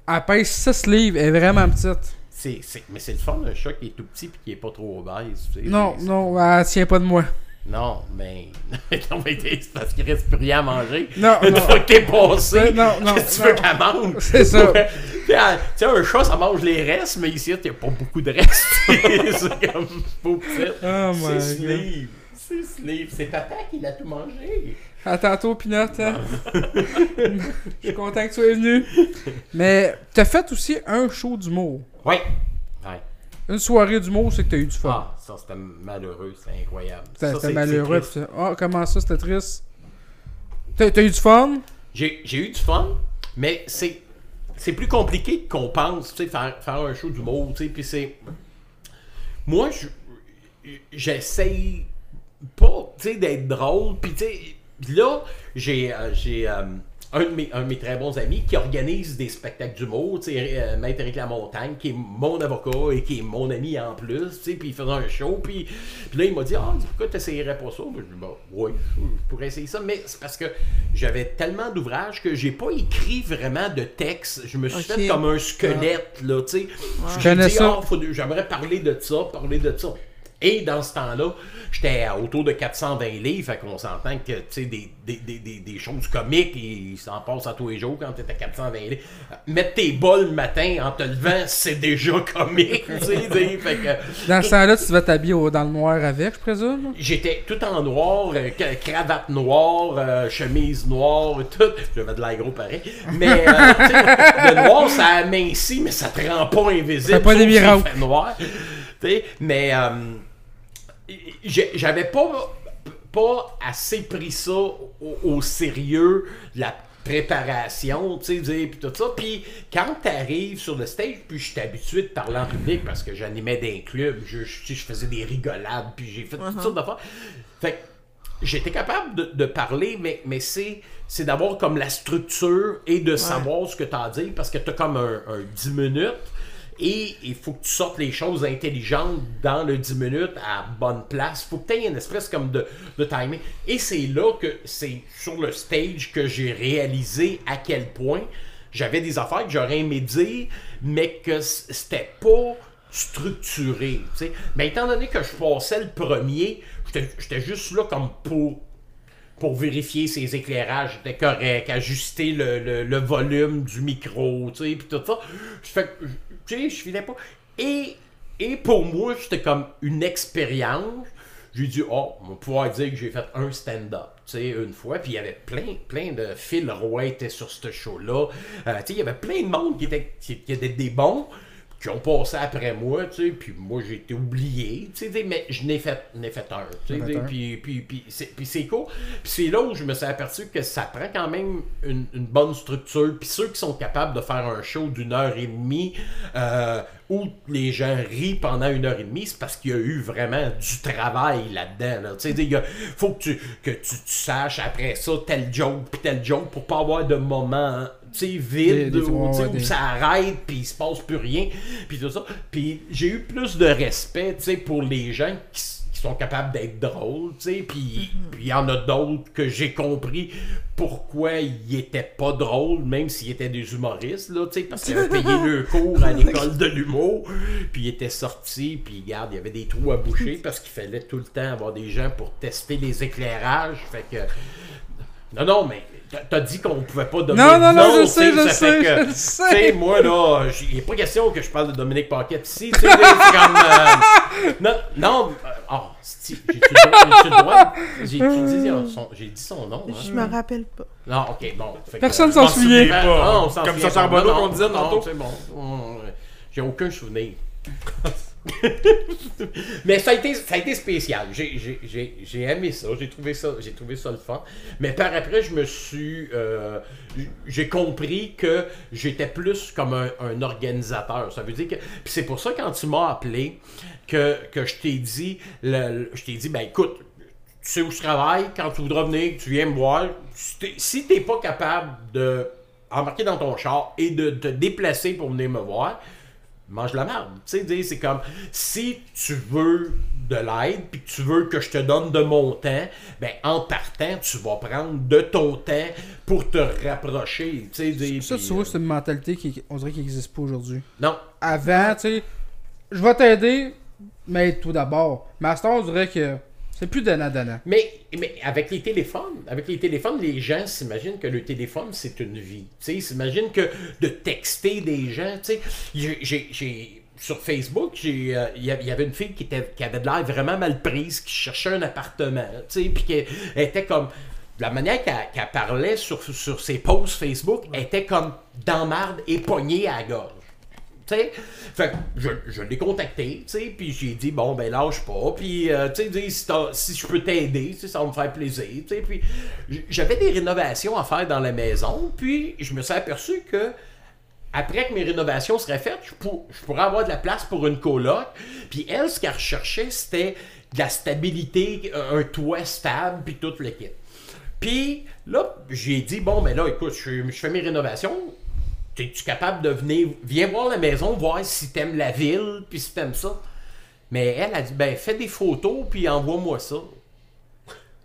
Elle pèse 6 livres, elle est vraiment petite. C'est, c'est- Mais c'est le fun d'un chat qui est tout petit et qui est pas trop obèse. tu sais. Non, C'est- non, elle tient pas de moi. Non, mais. non, mais c'est parce qu'il reste plus rien à manger. Non, Une non. fois que t'es passé, non, non, qu'est-ce que tu veux qu'elle mange? C'est ça. Tu sais, un chat, ça mange les restes, mais ici, il n'y a pas beaucoup de restes. c'est comme beau petit. Oh my c'est God. Sleeve. C'est Sleeve. C'est papa qui l'a tout mangé. À tantôt, Pinot. hein. Je suis content que tu sois venu. Mais t'as fait aussi un show d'humour. Oui. Ouais. Une soirée d'humour, c'est que t'as eu du fun. Ah, ça c'était malheureux, c'était incroyable. C'était Ça, c'était c'est- malheureux. Ah, comment ça, c'était triste? T'as eu du fun? J'ai eu du fun, mais c'est c'est plus compliqué qu'on pense, tu sais, faire, faire un show d'humour, tu sais, puis c'est... Moi, je- j'essaye pas, tu sais, d'être drôle, puis tu sais, là, j'ai euh, j'ai euh, un, de mes, un de mes très bons amis qui organise des spectacles d'humour, tu sais, euh, Maître Éric Lamontagne, qui est mon avocat et qui est mon ami en plus, tu sais, puis il faisait un show, puis, puis là, il m'a dit, ah, pourquoi t'essayerais pas ça? Moi, je dis, bah, oui, je pourrais essayer ça, mais c'est parce que j'avais tellement d'ouvrages que j'ai pas écrit vraiment de texte. Je me suis fait comme un squelette, là, tu sais. Je J'ai connais dit, ça. Ah, faut- j'aimerais parler de ça, parler de ça. Et dans ce temps-là, j'étais à autour de 420 livres, fait qu'on s'entend que, tu sais, des, des, des, des, choses comiques, ils s'en passent à tous les jours quand t'es à 420 livres. Euh, Mettre tes bols le matin en te levant, c'est déjà comique, tu sais, fait que... Dans ce temps-là, tu devais t'habiller dans le noir avec, je présume? J'étais tout en noir, euh, cravate noire, euh, chemise noire, tout. J'avais de l'air gros pareil. Mais euh, le noir, ça amincit, mais ça te rend pas invisible. Fait pas des miracles. noir. Mais euh, j'avais pas, pas assez pris ça au, au sérieux, la préparation, tu sais, puis tout ça. Puis quand t'arrives sur le stage, puis je suis habitué de parler en public parce que j'animais des clubs, je, faisais des rigolades, puis j'ai fait toutes sortes d'affaires. Fait que j'étais capable de, de parler, mais, mais c'est, c'est d'avoir comme la structure et de savoir ce que tu as à dire parce que tu as comme un, un 10 minutes et il faut que tu sortes les choses intelligentes dans le 10 minutes à bonne place. faut que tu aies une espèce comme de, de timing. Et c'est là que c'est sur le stage que j'ai réalisé à quel point j'avais des affaires que j'aurais aimé dire, mais que c'était pas structuré. Mais étant donné que je passais le premier, j'étais juste là comme pour pour vérifier ses éclairages étaient corrects, ajuster le, le- volume du micro, tu sais, puis tout ça. Tu sais, je filais pas. Et, et pour moi, c'était comme une expérience. J'ai dit, oh, on va pouvoir dire que j'ai fait un stand-up, sais, une fois. Puis il y avait plein, plein de... Phil Roy était sur ce show-là. Euh, tu sais, il y avait plein de monde qui était, qui, étaient des bons qui ont passé après moi, tu sais, puis moi j'ai été oublié, tu sais, mais je n'ai fait, n'ai fait un, tu sais, puis, puis, puis, c'est, puis c'est cool. Puis c'est là où je me suis aperçu que ça prend quand même une, une bonne structure. Puis ceux qui sont capables de faire un show d'une heure et demie euh, où les gens rient pendant une heure et demie, c'est parce qu'il y a eu vraiment du travail là-dedans. Là. Tu sais, il faut que tu, que tu, tu saches après ça tel joke puis tel joke pour pas avoir de moments hein, sais, vides Des- des- où, tu sais, ouais, où des- ça arrête puis il se passe plus rien puis tout ça. Puis j'ai eu plus de respect, tu sais, pour les gens qui, sont capables d'être drôles, tu sais, puis puis il y en a d'autres que j'ai compris pourquoi ils étaient pas drôles, même s'ils étaient des humoristes, là, tu sais, parce qu'ils avaient payé le cours à l'école de l'humour, puis ils étaient sortis, puis regarde, il y avait des trous à boucher parce qu'il fallait tout le temps avoir des gens pour tester les éclairages, fait que... Non, non, mais t'as- dit qu'on pouvait pas donner Non, non, non, je sais, je sais, je sais. moi, là, il n'est pas question que je parle de Dominique Paquette ici. C'est comme. euh, non, non. euh, Oh, c'est- j'ai-tu le droit- euh, j'ai dit son nom. hein? Je me rappelle pas. Non, ok, bon. Personne euh, s'en souvient. pas. On Comme ça. Charbonneau qu'on disait non, tantôt. C'est bon. Hum, J'ai aucun souvenir. Mais ça a été, ça a été spécial. J'ai- aimé ça. J'ai trouvé ça, j'ai trouvé ça le fun. Mais par après, je me suis, euh, j'ai compris que j'étais plus comme un, organisateur. Ça veut dire que, c'est pour ça quand tu m'as appelé que, que je t'ai dit, le- je t'ai dit, ben écoute, tu sais où je travaille, quand tu voudras venir, tu viens me voir. Si t'es pas capable de embarquer dans ton char et de te déplacer pour venir me voir, mange la merde. Tu sais, c'est comme si tu veux de l'aide puis que tu veux que je te donne de mon temps, ben en partant, tu vas prendre de ton temps pour te rapprocher. Tu sais, Ça, tu vois, euh, c'est une mentalité qui, on dirait, qui n'existe pas aujourd'hui. non. Avant, tu sais, je vais t'aider, mais tout d'abord. Temps, on dirait que c'est plus donnant-donnant. Mais, mais avec les téléphones, avec les téléphones, les gens s'imaginent que le téléphone, c'est une vie. Tu sais, ils s'imaginent que de texter des gens, tu sais, j'ai- sur Facebook, j'ai, euh, il y avait une fille qui, était, qui avait de l'air vraiment mal prise, qui cherchait un appartement, tu sais, puis qui était comme... La manière qu'elle qu'elle parlait sur, sur ses posts Facebook était comme dans marde et poignée à la gorge. Fait que je, je l'ai contacté, puis j'ai dit, bon, ben lâche pas, puis, euh, tu sais, si, si je peux t'aider, ça va me faire plaisir, puis j'avais des rénovations à faire dans la maison, puis je me suis aperçu que après que mes rénovations seraient faites, je, je pourrais avoir de la place pour une coloc, puis elle, ce qu'elle recherchait, c'était de la stabilité, un toit stable, puis tout le kit. Puis là, j'ai dit, bon, ben là, écoute, je fais mes rénovations, es-tu capable de venir, viens voir la maison, voir si t'aimes la ville, puis si t'aimes ça. Mais elle a dit, ben fais des photos, puis envoie-moi ça.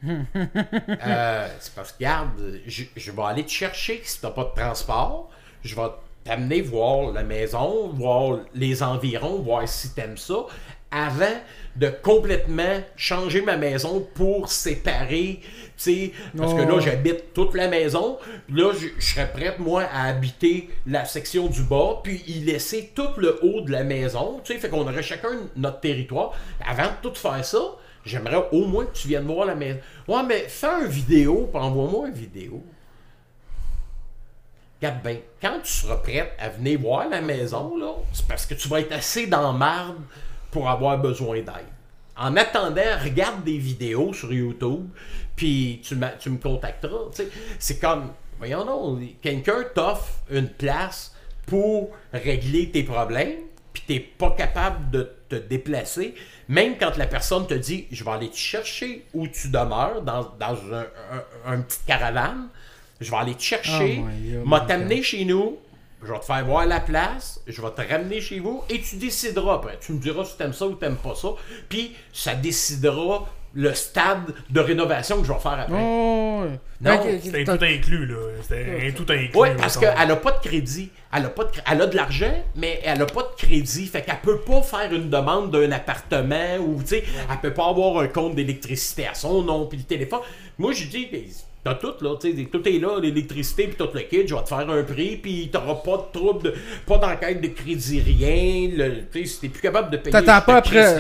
Euh, c'est parce que, regarde, je, je vais aller te chercher si t'as pas de transport. Je vais t'amener voir la maison, voir les environs, voir si t'aimes ça, avant de complètement changer ma maison pour séparer, sais, parce que là, j'habite toute la maison. Là, je, serais prête, moi, à habiter la section du bas, puis y laisser tout le haut de la maison, tu sais, fait qu'on aurait chacun notre territoire. Avant de tout faire ça, j'aimerais au moins que tu viennes voir la maison. Ouais, mais fais une vidéo, puis envoie-moi une vidéo. Regarde bien, quand tu seras prête à venir voir la maison, là, c'est parce que tu vas être assez dans marde pour avoir besoin d'aide. En attendant, regarde des vidéos sur YouTube, puis tu, tu me contacteras. C'est comme, voyons donc, quelqu'un t'offre une place pour régler tes problèmes, puis t'es pas capable de te déplacer, même quand la personne te dit, je vais aller te chercher où tu demeures, dans, dans un, un, un petit caravane, je vais aller te chercher, Oh m'a t'amener chez nous, je vais te faire voir la place, je vais te ramener chez vous et tu décideras après. Tu me diras si t'aimes ça ou t'aimes pas ça. Puis ça décidera le stade de rénovation que je vais faire après. Oh, ouais. Non, que- C'était tout inclus, là. C'était un tout inclus. Oui, parce qu'elle a pas de crédit. Elle a, pas de, elle a de l'argent, mais elle a pas de crédit. Fait qu'elle peut pas faire une demande d'un appartement ou, tu sais, elle peut pas avoir un compte d'électricité à son nom, puis le téléphone. Moi, je dis, ben, t'as tout, là, tu sais, tout est là, l'électricité, puis tout le kit, je vais te faire un prix, puis t'auras pas de trouble, de, pas d'enquête de crédit, rien. Tu sais, si t'es plus capable de payer, T'attends pas après.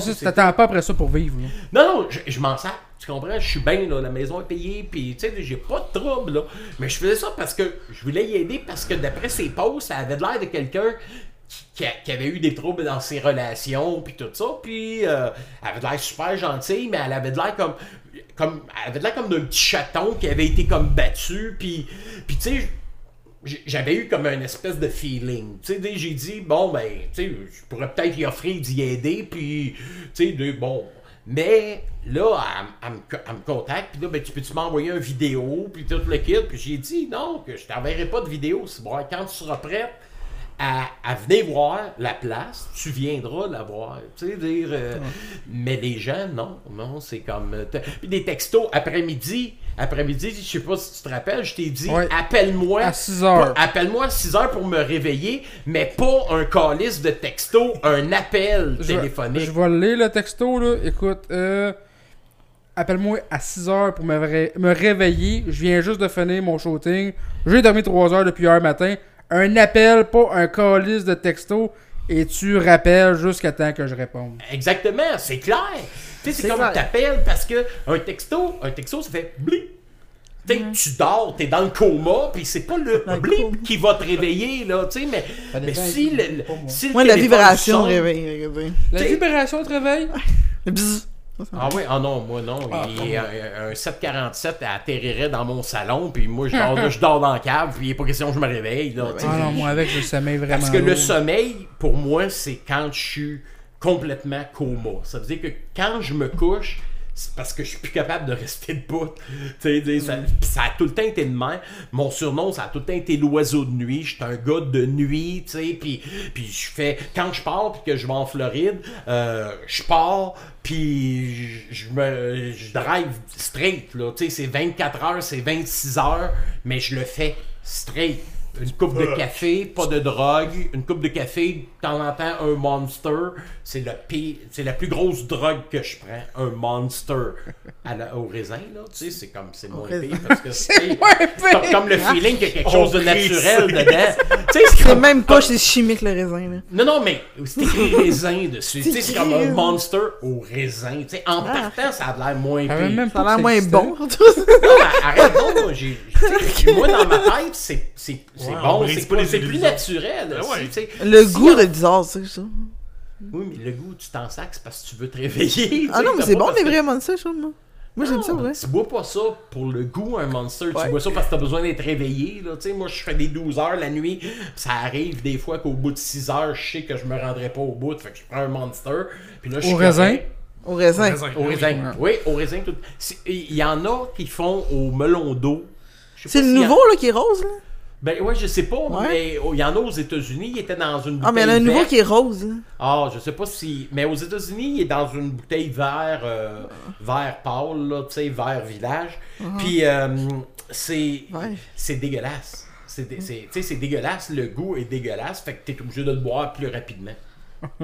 c'est T'attends pas après ça pour vivre. là. non, non, je, je m'en sers. Tu comprends? Je suis bien, là, la maison est payée, puis tu sais, j'ai pas de trouble, là. Mais je faisais ça parce que je voulais y aider, parce que d'après ses posts, ça avait l'air de quelqu'un qui, avait eu des troubles dans ses relations, puis tout ça, puis euh, elle avait l'air super gentille, mais elle avait de l'air comme, comme, elle avait l'air comme d'un petit chaton qui avait été comme battu, puis, puis tu sais, j'avais eu comme une espèce de feeling. Tu sais, j'ai dit, bon, ben, tu sais, je pourrais peut-être y offrir d'y aider, puis, tu sais, bon. Mais là, elle me, elle me contacte, puis là, ben, tu peux-tu m'envoyer une vidéo, puis tout le kit, puis j'ai dit, non, que je t'enverrai pas de vidéo. C'est bon, quand tu seras prête à, à venir voir la place, tu viendras la voir. Tu sais, dire. euh, Mais les gens, non, non, c'est comme. euh, Puis des textos après-midi, après-midi, je sais pas si tu te rappelles, je t'ai dit, Ouais. appelle-moi. À 6 heures. Appelle-moi à 6 heures pour me réveiller, mais pas un calice de texto, un appel Je téléphonique. Je vais le lire le texto, là. Écoute, euh, appelle-moi à 6h pour me, ré- me réveiller. Je viens juste de finir mon shooting. J'ai dormi 3 heures depuis hier matin. Un appel, pas un calice de texto. Et tu rappelles jusqu'à temps que je réponde. Exactement, c'est clair. Tu sais, c'est comme t'appelles parce que un texto, un texto, ça fait blip. Tu sais, tu dors, t'es dans le coma, puis c'est pas le blip qui va te réveiller, là, tu sais, mais, mais si le, si le la vibration sonne- réveille. réveille. La vibration te réveille? Le. Ah oui, ah non, moi non. Ah, Il- un, un 747 atterrirait dans mon salon, puis moi je dors, je dors dans la cave, puis il n'est pas question que je me réveille. Là. Ah non, moi avec, je sommeil vraiment. Parce que le sommeil, pour moi, c'est quand je suis complètement coma. Ça veut dire que quand je me couche, c'est parce que je suis plus capable de rester debout. Tu sais, dire, ça, pis ça a tout le temps été de même. Mon surnom, ça a tout le temps été l'oiseau de nuit. Je suis un gars de nuit, puis je fais... Quand je pars, puis que je vais en Floride, euh, je pars, puis je, me... Je drive straight, là. C'est 24 heures, c'est 26 heures, mais je le fais straight. Une coupe de café, pas de drogue. Une coupe de café, de temps en temps, un monster. C'est le pire, c'est la plus grosse drogue que je prends. Un monster. À la- au raisin, là. Tu sais, c'est comme, c'est moins pire parce que c'est. Comme, comme le feeling qu'il y a quelque chose de naturel dedans. Tu sais, c'est comme. même pas c'est chimique le raisin. Là. Non, non, mais c'est écrit raisin dessus. Tu sais, c'est comme un monster au raisin. Tu sais, en partant, ça a l'air moins pire. même Ça a l'air moins bon. Non, mais arrête donc, moi, moi dans ma tête, c'est, c'est, bon, c'est plus naturel. Ben. Le goût de bizarre, c'est ça. Oui, mais le goût, tu t'en sacs c'est parce que tu veux te réveiller. Ah non, mais c'est bon que- vrais monsters, je trouve, moi. Moi, j'aime ça, ouais. Tu bois pas ça pour le goût, un monster. Ouais. Tu bois ça parce que t'as besoin d'être réveillé. Là. Tu sais, moi, je fais des 12 heures la nuit. Ça arrive des fois qu'au bout de 6 heures, je sais que je me rendrai pas au bout. Fait que je prends un monster. Puis là, je suis Au raisin? Au raisin. Raisin. Au raisin. Oui, au raisin. tout- Il y en a qui font au melon d'eau. C'est le nouveau, là, qui est rose, là? Ben ouais, je sais pas, Ouais. mais il y en a aux États-Unis. Il était dans une bouteille Ah, mais il y en a un nouveau verte. qui est rose, là. Ah, je sais pas si. Mais aux États-Unis, il est dans une bouteille vert, euh, vert pâle, là, tu sais, vert village. Puis, euh, c'est. Ouais. C'est dégueulasse. C'est dé- c'est- tu sais, c'est dégueulasse, le goût est dégueulasse, fait que t'es obligé de le boire plus rapidement.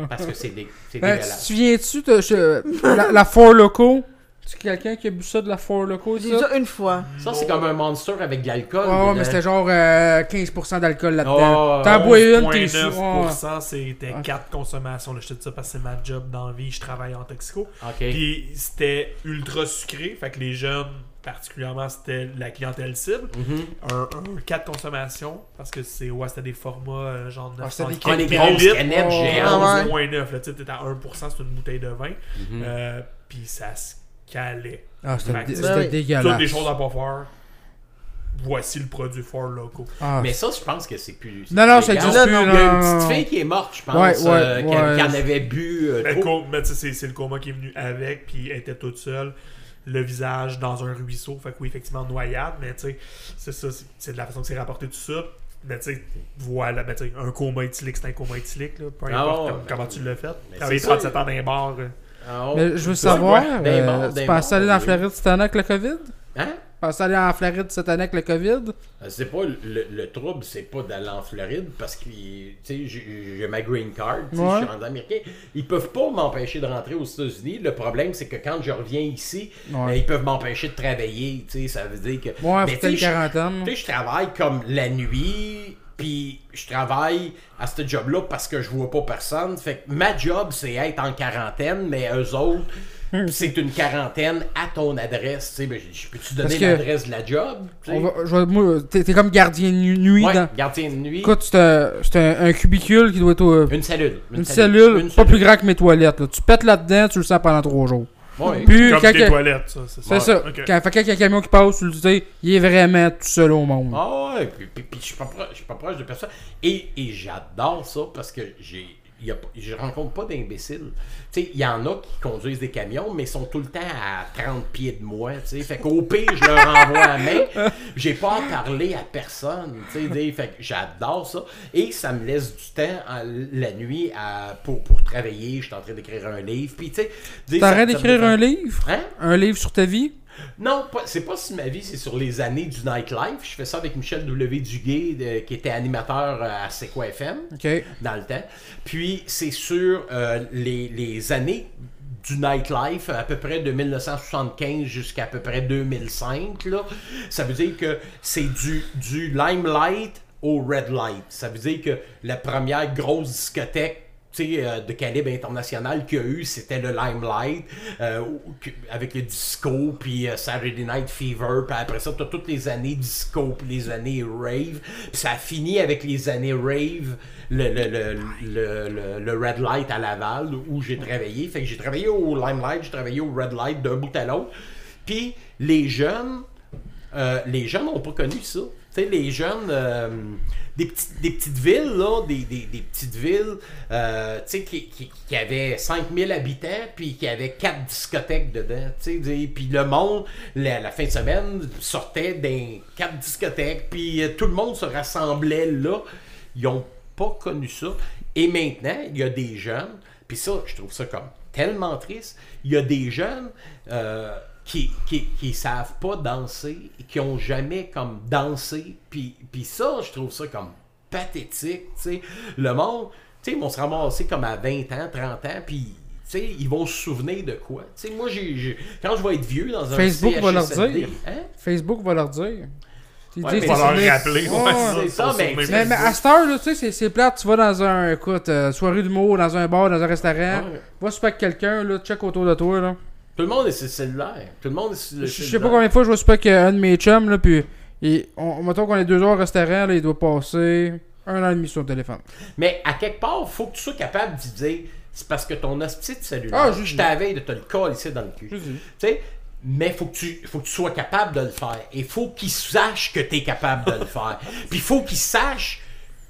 Parce que c'est dé- c'est Ben, dégueulasse. tu viens-tu de je- la, la Four Loco? C'est quelqu'un qui a bu ça de la Four Loco J'ai ça? déjà une fois. Ça, c'est comme un monster avec de l'alcool. Ouais, ouais, dedans. mais c'était genre euh, 15% d'alcool là-dedans. Oh, T'en bois une, t'es sous. 11.9%, c'était Ouais. 4 consommations. Là, je te dis ça parce que c'est ma job dans la vie, je travaille en toxico. Puis c'était ultra sucré, fait que les jeunes, particulièrement, c'était la clientèle cible. Mhm. Un, un 4 consommations, parce que c'est ouais, c'était des formats euh, genre Ah, 900 c'était des Ah, les millilitres. grosses canettes Oh. géantes. Ouais. 11.9, là, tu sais, t'es à 1%, c'est une bouteille de vin. Mhm. Euh, Puis ça se calait. Ah, c'était dé- Ben oui. Toutes dégueulasse. des choses à pas faire. Voici le produit fort loco. Ah, Mais ça, je pense que c'est plus. Non, non, ça existe plus, Il y a une petite fille qui est morte, je pense, Ouais, ouais, euh, qui, ouais. qui en avait bu euh, Ben, trop. co- mais tu sais, c'est le coma qui est venu avec, puis elle était toute seule, le visage dans un ruisseau. Fait que oui, effectivement, noyade, mais tu sais, c'est ça, c'est- de la façon que c'est rapporté tout ça. Mais tu sais, voilà, ben, tu sais, un coma éthylique, c'est un coma éthylique, là, peu Ah importe comme- ben, comment tu l'as fait. mais Travailler c'est ça. 37 ans dans les bars. Ah, Mais je veux savoir, ouais. euh, D'un bord, tu penses aller en. Floride cette année avec le COVID? Hein? Penses aller en Floride cette année avec le COVID? C'est pas le, le trouble, c'est pas d'aller en Floride parce que tu sais, j'ai ma green card, Ouais. je suis rendu américain. Ils peuvent pas m'empêcher de rentrer aux États-Unis. Le problème, c'est que quand je reviens ici, Ouais. ben, ils peuvent m'empêcher de travailler. Tu sais, ça veut dire que. Ouais, peut-être tu sais, une quarantaine. Je travaille comme la nuit, puis je travaille à ce job-là parce que je vois pas personne. Fait que ma job, c'est être en quarantaine, mais eux autres, c'est une quarantaine à ton adresse. Tu sais, ben, peux-tu donner l'adresse de la job? T'es t'es comme gardien de nuit Ouais, dans. gardien de nuit. Écoute, c'est un, c'est un, un cubicule qui doit être au- Une cellule. une cellule, Une pas plus grand que mes toilettes. là. Tu pètes là-dedans, tu le sens pendant trois jours. Ouais. Puis, Comme quand, des que- toilettes, ça, c'est ça. Quand, fait, quand il y a un camion qui passe, tu le sais, il est vraiment tout seul au monde. Ah ouais, puis, puis- puis je suis pas proche de personne. Et, et j'adore ça parce que j'ai. Y a, je rencontre pas d'imbéciles. Tu sais, il y en a qui conduisent des camions, mais ils sont tout le temps à 30 pieds de moi. tu sais. Fait qu'au pire, je leur envoie la main. J'ai pas à parler à personne. Fait que j'adore ça. Et ça me laisse du temps en- la nuit à, pour, pour travailler. Je suis en train d'écrire un livre. Puis, tu sais, T'arrêtes d'écrire un livre? Hein? Un livre sur ta vie? Non, c'est pas sur ma vie, c'est sur les années du nightlife. Je fais ça avec Michel W. Duguay, de- qui était animateur euh, à C'est quoi FM dans le temps. Puis c'est sur euh, les, les années du nightlife, à peu près de 1975 jusqu'à à peu près 2005. Là. Ça veut dire que c'est du, du limelight au red light. Ça veut dire que la première grosse discothèque euh, de calibre international qu'il y a eu, c'était le Limelight, euh, avec le disco, puis euh, Saturday Night Fever, puis après ça, tu as toutes les années disco, puis les années rave, puis ça a fini avec les années rave, le, le, le, le, Red Light à Laval, où j'ai travaillé. Fait que j'ai travaillé au Limelight, j'ai travaillé au Red Light d'un bout à l'autre. Puis les jeunes, les jeunes n'ont pas connu ça. Tu sais, les jeunes, des, petites, des petites villes, là, des, des, des petites villes, euh, tu sais, qui, qui, qui avaient 5000 habitants, puis qui avaient quatre discothèques dedans, tu sais, puis le monde, la, fin de semaine, sortait dans quatre discothèques, puis euh, tout le monde se rassemblait là. Ils ont pas connu ça. Et maintenant, il y a des jeunes, puis ça, je trouve ça comme tellement triste, il y a des jeunes euh, qui, qui, qui savent pas danser, et qui ont jamais comme dansé, puis, puis ça, je trouve ça comme pathétique, tu sais. Le monde, tu sais, ils vont se ramasser comme à 20 ans, 30 ans, puis... tu sais, ils vont se souvenir de quoi? Tu sais, moi, quand je vais être vieux dans un Facebook va leur dire. Hein? Facebook va leur dire. Ils Ouais, disent mais tes On va leur souvenirs- rappeler. Ouais, ouais, c'est ça, mais- souvenir. Mais, mais à cette heure, là, tu sais, c'est- plate. Tu vas dans un, écoute, euh, soirée d'humour, dans un bar, dans un restaurant. Ouais. Va super avec quelqu'un, là, check autour de toi, là. Tout le monde est sur le cellulaire. Tout le monde est sur le Je sais pas combien de fois je vais super avec euh, un de mes chums, là, puis Et on, mettons qu'on est deux heures au restaurant, là, il doit passer un an et demi sur le téléphone. Mais à quelque part, faut que tu sois capable d'y dire c'est parce que ton hostie de cellulaire, Ah, je- t'avais de te le coller ici dans le cul. Tu sais, mais faut que tu faut que tu sois capable de le faire. Et faut qu'il sache que tu es capable de le faire. Puis faut qu'il sache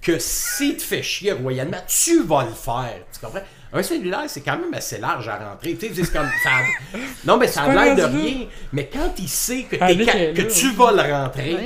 que si te fait chier royalement, tu vas le faire. Tu comprends? Un cellulaire, c'est quand même assez large à rentrer. Tu sais, c'est comme ça. Non, mais ça a l'air de rien. Mais quand il sait que, t'es ca- tu vas le rentrer,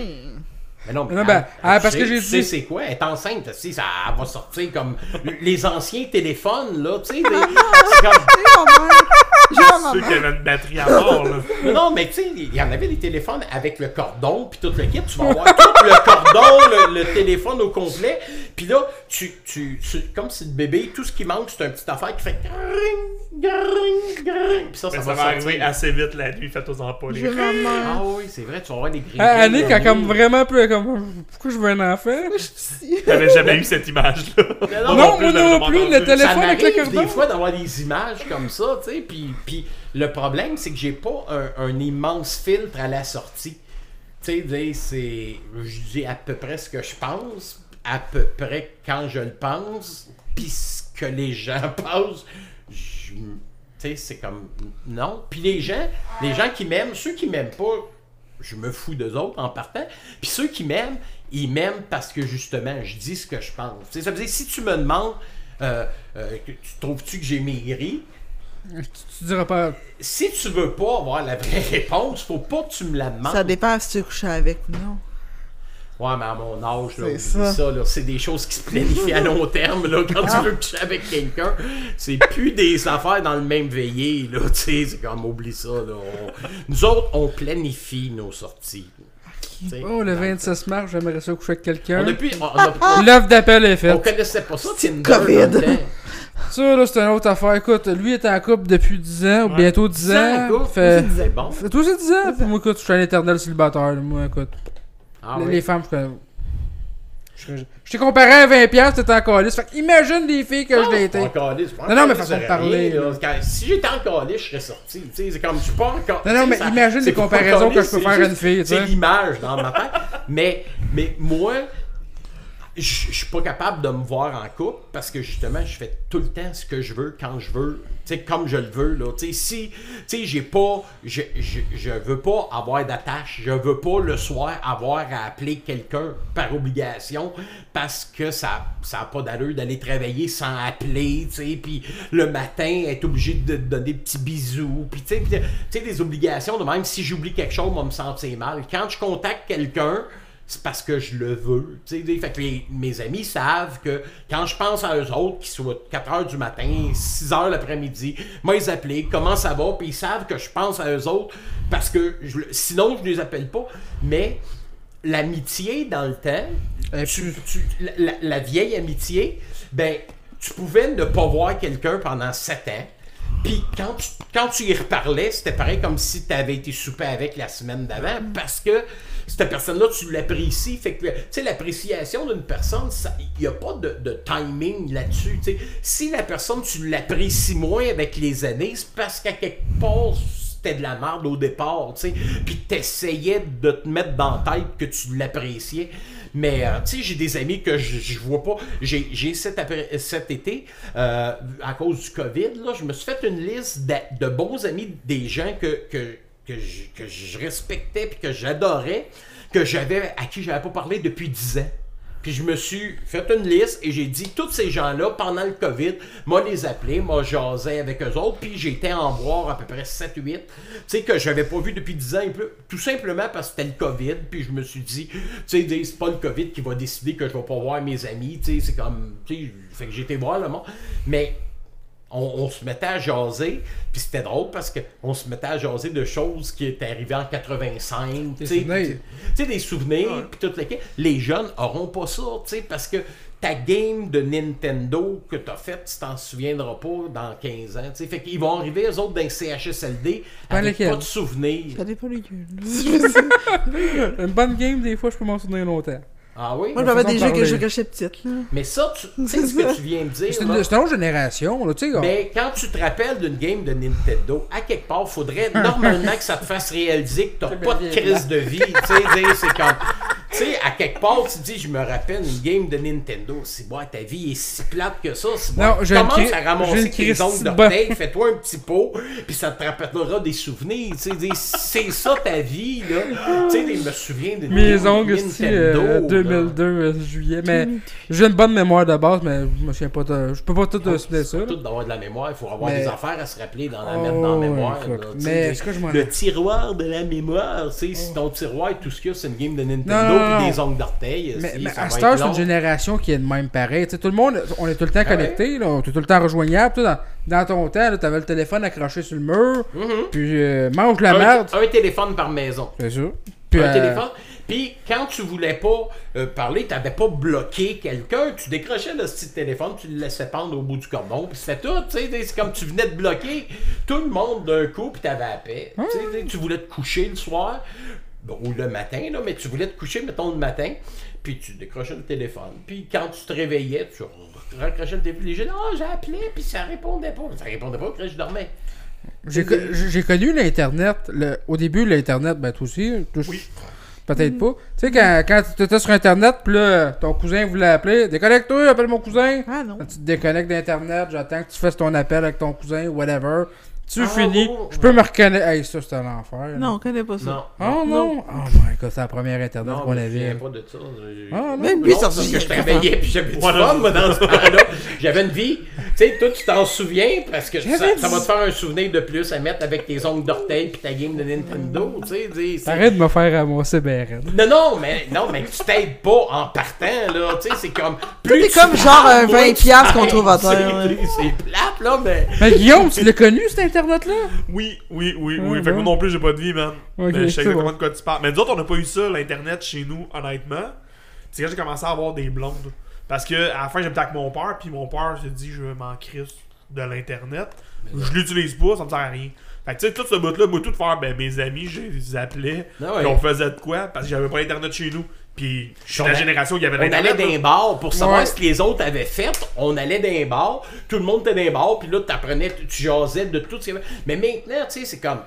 mais non, mais, Non, ben, ah, parce que j'ai tu sais dit- c'est quoi? Elle est enceinte, tu sais, ça elle va sortir comme les anciens téléphones, là, tu sais. c'est comme- Ceux qui avaient une batterie à mort, là. Non, mais tu sais, il y en avait des téléphones avec le cordon, puis tout le kit. Tu vas avoir tout le cordon, le, le téléphone au complet. Puis là, tu, tu, tu- comme c'est le bébé, tout ce qui manque, c'est un petit affaire qui fait gring, gring, gring. Puis ça, ça, va arriver assez vite la nuit, faites-aux-en pas, les. Ah oui, c'est vrai, tu vas avoir des gris. Ah, Annick a comme vraiment peu comme. Pourquoi je veux un enfant? J'avais jamais eu cette image-là. Non, Non, plus, moi non plus, le Ça téléphone avec le cordon. des fois d'avoir des images comme ça, tu sais, puis, puis le problème, c'est que j'ai pas un, immense filtre à la sortie. Tu sais, c'est, je dis à peu près ce que je pense, à peu près quand je le pense, puis ce que les gens pensent, je- c'est comme, non. Puis les gens, les gens qui m'aiment, ceux qui m'aiment pas, je me fous d'eux autres en partant. Puis ceux qui m'aiment, ils m'aiment parce que justement, je dis ce que je pense. Ça veut dire, si tu me demandes, euh, euh, trouves-tu que j'ai maigri? Tu, tu diras pas. Si tu veux pas avoir la vraie réponse, faut pas que tu me la demandes. Ça dépend si tu es couché avec ou non. Ouais, mais à mon âge, là, C'est oublie ça. ça, là, c'est des choses qui se planifient à long terme. Là, quand Ah. tu veux coucher avec quelqu'un, c'est plus des affaires dans le même veillé. Là, tu sais, c'est comme, oublie ça. Là, On- Nous autres, on planifie nos sorties. Oh, le dans- 26 mars, j'aimerais ça coucher avec quelqu'un. On a on- on L'offre d'appel est on faite. connaissait pas ça, Tinder. COVID. Ça, là, c'est une autre affaire. Écoute, lui est en couple depuis 10 ans, ou Ouais. bientôt 10 Ça, ans. Fait... C'est bon. fait toi aussi 10 ans. Puis moi, écoute, je suis un éternel célibataire. là. Moi, écoute. Ah les, oui. les femmes, je connais. Je, t'ai comparé à 20$, t'étais en calice. Fait que imagine les filles que je l'ai été. Non, non, mais façon de parler, rien, là. si j'étais en calice, je serais sorti. Tu sais, c'est comme, je suis pas encore. Non, non, mais imagine les comparaisons que je peux faire à une fille, tu sais. C'est l'image dans ma tête. mais, mais moi, je suis pas capable de me voir en couple parce que justement, je fais tout le temps ce que je veux quand je veux, tu comme je le veux. Là. Tu sais, si, tu j'ai pas, je, je, je veux pas avoir d'attache, je veux pas le soir avoir à appeler quelqu'un par obligation parce que ça, ça a pas d'allure d'aller travailler sans appeler, tu sais, puis le matin être obligé de donner des petits bisous, puis tu sais, des obligations de même. Si j'oublie quelque chose, moi me sentir mal. Quand je contacte quelqu'un c'est parce que je le veux. Fait que les- mes amis savent que quand je pense à eux autres, qu'ils soient 4 h du matin, 6 h l'après-midi, moi, ils appellent, comment ça va, puis ils savent que je pense à eux autres parce que je sinon, je les appelle pas. Mais l'amitié, dans le temps, Et tu- tu- la, la- la vieille amitié, ben, tu pouvais ne pas voir quelqu'un pendant 7 ans. Puis quand tu, quand tu y reparlais, c'était pareil comme si tu avais été souper avec la semaine d'avant parce que cette personne-là, tu l'apprécies. Fait que, tu sais, l'appréciation d'une personne, il n'y a pas de, timing là-dessus. Si la personne, tu l'apprécies moins avec les années, c'est parce qu'à quelque part, c'était de la merde au départ, tu sais. Puis t'essayais de te mettre dans la tête que tu l'appréciais. Mais, euh, j'ai des amis que je, vois pas. J'ai, cet, été, euh, à cause du COVID, je me suis fait une liste de, bons amis, des gens que, que, je, que je respectais puis que j'adorais, que j'avais, à qui j'avais pas parlé depuis 10 ans. Puis je me suis fait une liste et j'ai dit, tous ces gens-là, pendant le COVID, moi les appelé, moi jasais avec eux autres, puis j'étais en boire à peu près 7-8, tu sais, que j'avais pas vu depuis 10 ans et plus, tout simplement parce que c'était le COVID, puis je me suis dit, tu sais, c'est pas le COVID qui va décider que je vais pas voir mes amis, tu sais, c'est comme, tu sais, fait que j'étais voir le monde, mais on, on se mettait à jaser, puis c'était drôle parce que on se mettait à jaser de choses qui étaient arrivées en 85, tu sais, souvenirs. tu sais, des souvenirs, puis tout le. Les jeunes auront pas ça, tu sais, parce que ta game de Nintendo que t'as faite, tu t'en souviendras pas dans 15 ans, tu sais. Fait qu'ils vont arriver, eux autres, d'un CHSLD, Pas avec pas de souvenirs. Ça dépend lesquels. Une bonne game, des fois, je peux m'en souvenir longtemps. Ah oui? Moi, j'avais des de jeux que je cachais petite, là. Mais ça, tu sais ce que tu viens de dire, C'est une, autre génération, là, tu sais. Mais quand tu te rappelles d'une game de Nintendo, à quelque part, faudrait normalement que ça te fasse réaliser que t'as pas de crise de vie. Tu sais, c'est comme. Tu sais, à quelque part, tu dis, je me rappelle une game de Nintendo. C'est bon, ta vie est si plate que ça. C'est bon. Non, Commence à ramasser tes ongles de d'orteil, fais-toi un petit pot, puis ça te rappellera des souvenirs. Tu sais, c'est ça ta vie, là. Tu sais, je me souviens de Mes ongles, aussi, euh, là. 2002, euh, juillet. Mais j'ai une bonne mémoire de base, mais je me souviens pas de... Je peux pas tout te souvenir ça. Tout d'avoir de la mémoire, il faut avoir Mais- des affaires à se rappeler, dans la Oh, dans la mémoire. là, Mais des- est-ce que je m'en Le tiroir de la mémoire, tu sais, si ton tiroir, tout ce qu'il y a, c'est une game de Nintendo Non, non, non. des ongles d'orteil. Mais, mais à cette heure, c'est une génération qui est de même pareil. Tout le monde, on est tout le temps Ah connecté, on est tout le temps rejoignable. Dans, dans ton temps, tu avais le téléphone accroché sur le mur, Mhm. puis euh, mange la un, merde. un téléphone par maison. C'est ça. Puis, un euh, téléphone. Puis quand tu voulais pas euh, parler, tu n'avais pas bloqué quelqu'un, tu décrochais le petit téléphone, tu le laissais pendre au bout du cordon, puis c'était tout. tu sais, C'est comme tu venais de bloquer tout le monde d'un coup, puis tu avais la paix. Tu sais, Tu voulais te coucher le soir, ou le matin, là, mais tu voulais te coucher, mettons, le matin, puis tu décrochais le téléphone. Puis quand tu te réveillais, tu raccrochais le téléphone. Les gens, ah, j'ai appelé, puis ça répondait pas. Ça répondait pas, là, je dormais. J'ai co- j'ai connu l'Internet. Au début, l'Internet, ben toi aussi. Oui. Peut-être pas. Tu sais, quand, quand tu étais sur Internet, puis là, ton cousin voulait appeler, déconnecte-toi, appelle mon cousin. Ah non. Quand tu te déconnectes d'Internet, j'attends que tu fasses ton appel avec ton cousin, whatever. Tu Ah, finis. oh, Je peux me reconnaître. Hey, ça, c'était l'enfer. là. Non, on connaît pas ça. Non. Oh non! Oh my god, c'est la première Internet qu'on avait. souviens pas de ça. Ah! Même lui, ça parce que je travaillais puis j'avais du fun, moi, dans ce temps-là. J'avais une vie. Tu sais, toi, tu t'en souviens parce que ça, ça va te faire un souvenir de plus à mettre avec tes ongles d'orteil puis ta game de Nintendo. Tu sais, c'est- Arrête de me faire ramasser raide. Non, non, mais, non, mais tu t'aides pas en partant, là. Tu sais, c'est comme. Plus est tu comme genre un moins 20 tu piastres qu'on t'aides, trouve à terre. C'est plate, là, mais. Mais Guillaume, tu l'as connu, cet Internet-là? Oui, oui, oui, Ah, oui. fait que moi non plus, j'ai pas de vie, man. Ok, mais je sais exactement bon. de quoi tu parles. Mais nous autres, on n'a pas eu ça, l'Internet, chez nous, honnêtement. C'est quand j'ai commencé à avoir des blondes. Parce que à la fin, j'habitais avec mon père, puis mon père s'est dit, je m'en crisse de l'Internet. Je l'utilise pas, ça me sert à rien. Fait que tu sais, tout ce bout-là, moi, tout faire, ben, mes amis, je les appelais. Ah on faisait de quoi? Parce que j'avais pas Internet chez nous. Puis je suis la génération qui avait On allait les bars pour savoir Ouais. ce que les autres avaient fait. On allait dans les bars, tout le monde était dans les bars, puis là, t'apprenais, tu tu jasais de tout ce qu'il y avait. Mais maintenant, tu sais, c'est comme,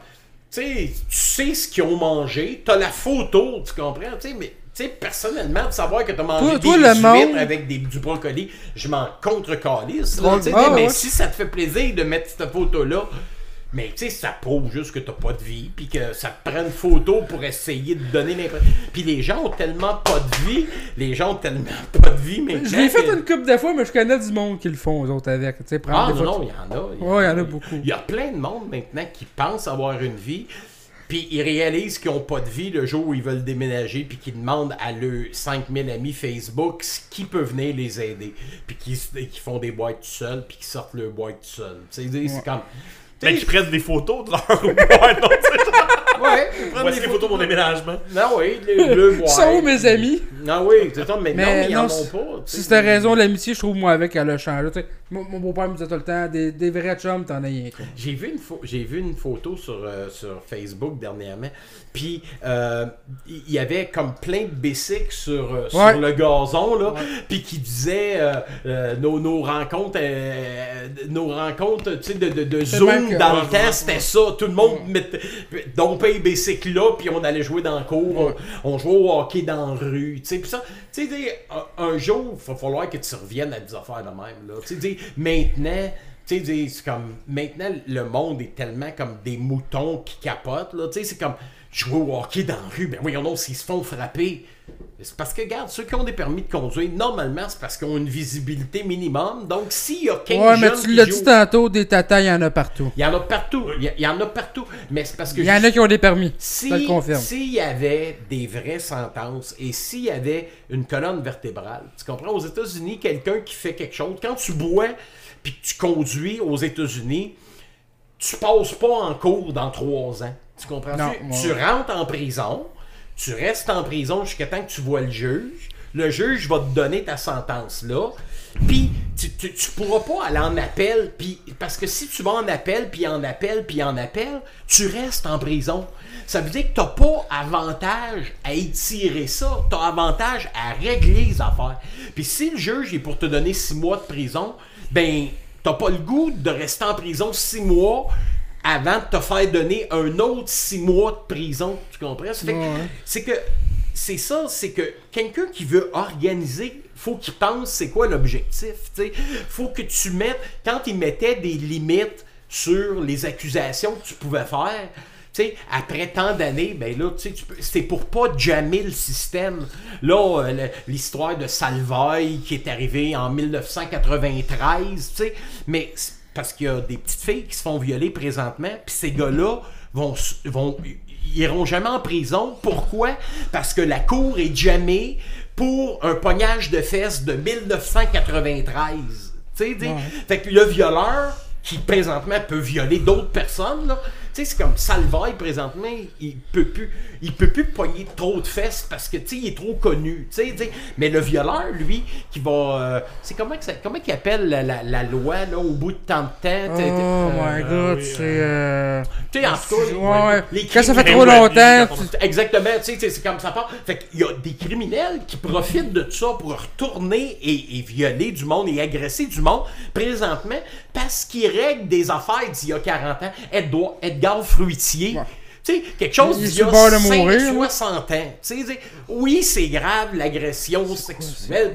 tu sais, tu sais ce qu'ils ont mangé, t'as la photo, tu comprends, tu sais, mais. Tu sais, personnellement, de savoir que t'as mangé Toi- des toi, le monde- avec des, du brocoli, je m'en contre-calisse. Ah, mais ouais. si ça te fait plaisir de mettre cette photo-là, mais tu sais, ça prouve juste que t'as pas de vie, puis que ça te prend une photo pour essayer de donner l'impression. Puis les gens ont tellement pas de vie, les gens ont tellement pas de vie maintenant. Je l'ai fait une couple de fois, mais je connais du monde qui le font, aux autres, avec. Ah non, il y en a. Ouais, il y en a beaucoup. Il y a plein de monde maintenant qui pensent avoir une vie, puis ils réalisent qu'ils n'ont pas de vie le jour où ils veulent déménager, puis qu'ils demandent à leurs 5000 amis Facebook qui peut venir les aider, puis qui, qui font des boîtes tout seuls, puis qui sortent leurs boîtes tout seuls. Tu sais, c'est comme. Mais sais, qui prennent des photos de leur boîte, non, tu sais. Ouais, Voici des les photos de mon déménagement. Non, oui, le, le. Ça où, mes amis? Non, oui, c'est ça, mais, Mais non, mais ils en ont pas. Si c'était raison, l'amitié, je trouve, moi, avec, elle a changé. Mon, mon beau-père me disait tout le temps, des, des vrais chums, t'en as rien. J'ai vu une, pho- j'ai vu une photo sur, euh, sur Facebook dernièrement. Puis euh, il y avait comme plein de bicycles sur, euh, Ouais. sur le gazon là, puis qui disaient euh, euh, nos, nos rencontres, euh, nos rencontres, tu sais, de, de, de Zoom que- dans ouais, le temps, c'était ça. Tout le monde mettait, dompait les bicycles là, puis on allait jouer dans le cours, Ouais. on, on jouait au hockey dans la rue, tu sais. Puis ça, tu sais, dis, un, un jour, il va falloir que tu reviennes à des affaires de même là. Tu sais, maintenant. Tu sais, c'est comme maintenant le monde est tellement comme des moutons qui capotent là. Tu sais, c'est comme jouer au hockey dans la rue. Ben voyons donc s'ils se font frapper. C'est parce que regarde, ceux qui ont des permis de conduire, normalement, c'est parce qu'ils ont une visibilité minimum. Donc s'il y a 15 Ouais, mais jeunes tu l'as dit tantôt, des tatas, il y en a partout. il y en a partout. Il y, en a partout. Mais c'est parce que Il y en a qui ont des permis. si, te le confirme. S'il y avait des vraies sentences et s'il y avait une colonne vertébrale, tu comprends, aux États-Unis, quelqu'un qui fait quelque chose, quand tu bois puis que tu conduis aux États-Unis, tu passes pas en cours dans trois ans. Tu comprends? Non, tu rentres en prison, tu restes en prison jusqu'à temps que tu vois le juge. Le juge va te donner ta sentence là. Puis tu, tu, tu pourras pas aller en appel. Puis, parce que si tu vas en appel, puis en appel, puis en appel, tu restes en prison. Ça veut dire que tu n'as pas avantage à étirer ça. Tu as avantage à régler les affaires. Puis si le juge est pour te donner six mois de prison, ben, tu pas le goût de rester en prison six mois avant de te faire donner un autre six mois de prison. Tu comprends? C'est que c'est ça, c'est que quelqu'un qui veut organiser, faut qu'il pense c'est quoi l'objectif. faut que tu mettes, quand il mettait des limites sur les accusations que tu pouvais faire, tu sais, après tant d'années, ben là, tu c'est pour pas jammer le système. Là, euh, l'histoire de Salvaille qui est arrivée en 1993, tu sais, mais parce qu'il y a des petites filles qui se font violer présentement, puis ces gars-là vont, vont, ils iront jamais en prison. Pourquoi? Parce que la cour est jammée pour un pognage de fesses de 1993. Tu sais, Ouais. fait que le violeur, qui présentement peut violer d'autres personnes, là, sais, c'est comme Salvaille présentement, il peut plus, il peut plus pogner trop de fesses parce que, tu sais, il est trop connu, mais le violeur, lui, qui va, euh, c'est comment que ça, comment qu'il appelle la, la- la loi, là, au bout de tant de temps, Oh my euh, god, oui, c'est. euh, tu sais, en tout cas, Ouais, ouais. les Quand ça fait criminels- trop longtemps, tu- Exactement, tu sais, c'est comme ça part. Fait qu'il y a des criminels qui profitent de tout ça pour retourner et, et violer du monde et agresser du monde présentement parce qu'ils règlent des affaires d'il y a 40 ans. Edouard- Edgar Fruitier. Ouais. Tu sais, quelque chose d'il y a le bord de 5, mourir, là. 60 ans. Oui, c'est grave, l'agression sexuelle.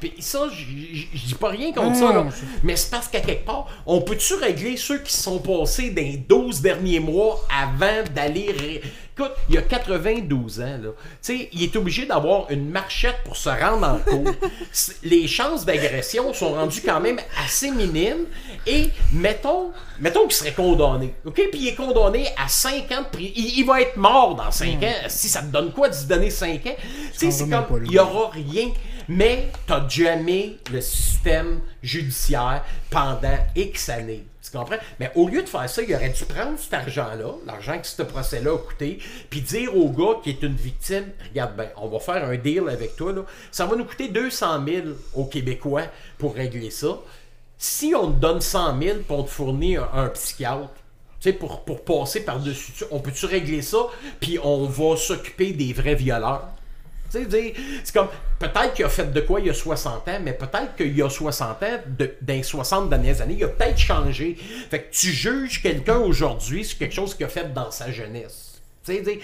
Puis ça, je- dis pas rien contre Ah, ça, là. Mais c'est parce qu'à quelque part, on peut-tu régler ceux qui se sont passés dans les 12 derniers mois avant d'aller. Écoute, il a 92 ans, là. Il est obligé d'avoir une marchette pour se rendre en cours. Les chances d'agression sont rendues quand même assez minimes. Et mettons, mettons qu'il serait condamné. OK? Puis il est condamné à 5 ans de prison. Il, il va être mort dans 5 ans. Si ça te donne quoi de se donner 5 ans? Tu sais, c'est comme. Il y aura rien. Mais t'as jamais le système judiciaire pendant X années. Tu comprends? Mais au lieu de faire ça, il aurait dû prendre cet argent-là, l'argent que ce procès-là a coûté, puis dire au gars qui est une victime, regarde bien, on va faire un deal avec toi, là. ça va nous coûter 200 000 aux Québécois pour régler ça. Si on te donne 100 000 pour te fournir un, un psychiatre, tu sais, pour, pour passer par-dessus, on peut-tu régler ça, puis on va s'occuper des vrais violeurs? Tu sais, c'est comme, peut-être qu'il a fait de quoi il y a 60 ans, mais peut-être qu'il y a 60 ans, de, dans les 60 dernières années, il a peut-être changé. Fait que tu juges quelqu'un aujourd'hui sur quelque chose qu'il a fait dans sa jeunesse. Tu sais,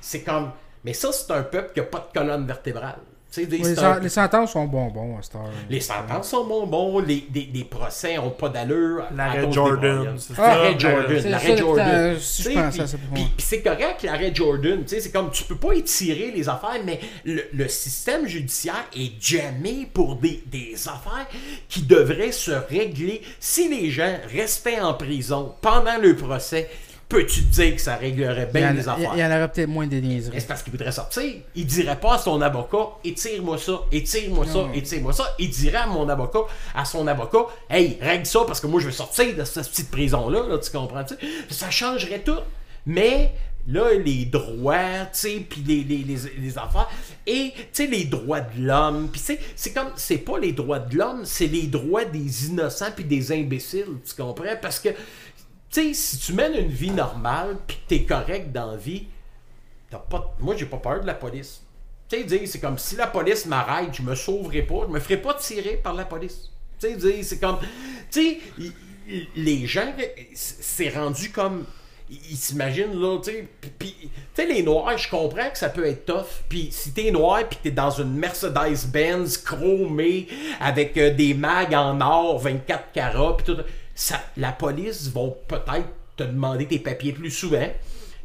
c'est comme, mais ça, c'est un peuple qui n'a pas de colonne vertébrale. Les, sen- sentences sont bonbons à cette heure. les sentences sont bonbons, les, des, des procès n'ont pas d'allure. L'arrêt Jordan. L'arrêt Ah, Jordan, c'est l'arrêt ça, Jordan. puis- c'est correct l'arrêt Jordan, tu sais, c'est comme tu peux pas étirer les affaires, mais le, le système judiciaire est jamais pour des, des affaires qui devraient se régler si les gens restaient en prison pendant le procès. Peux-tu te dire que ça réglerait bien en, les affaires? il y en aurait peut-être moins de niaiseries. c'est parce qu'il voudrait sortir. Il dirait pas à son avocat, étire-moi ça, étire-moi ça, étire-moi ça. Il dirait à mon avocat, à son avocat, hey, règle ça parce que moi je veux sortir de cette petite prison-là, là, tu comprends-tu? Ça changerait tout. Mais là, les droits, tu sais, puis les, les, les, les affaires, et, tu sais, les droits de l'homme, puis c'est, c'est comme, c'est pas les droits de l'homme, c'est les droits des innocents puis des imbéciles, tu comprends? Parce que, sais, si tu mènes une vie normale puis que t'es correct dans la vie, T'as pas, moi, j'ai pas peur de la police. Tu sais, c'est comme si la police m'arrête, je me sauverai pas, je me ferai pas tirer par la police. Tu sais, c'est comme. Tu sais, les gens, c'est rendu comme. Ils s'imaginent, là, tu sais. Tu sais, les noirs, je comprends que ça peut être tough. Puis si t'es noir, puis t'es dans une Mercedes-Benz chromée avec euh, des mags en or, 24 carats, puis tout. La police vont peut-être te demander tes papiers plus souvent.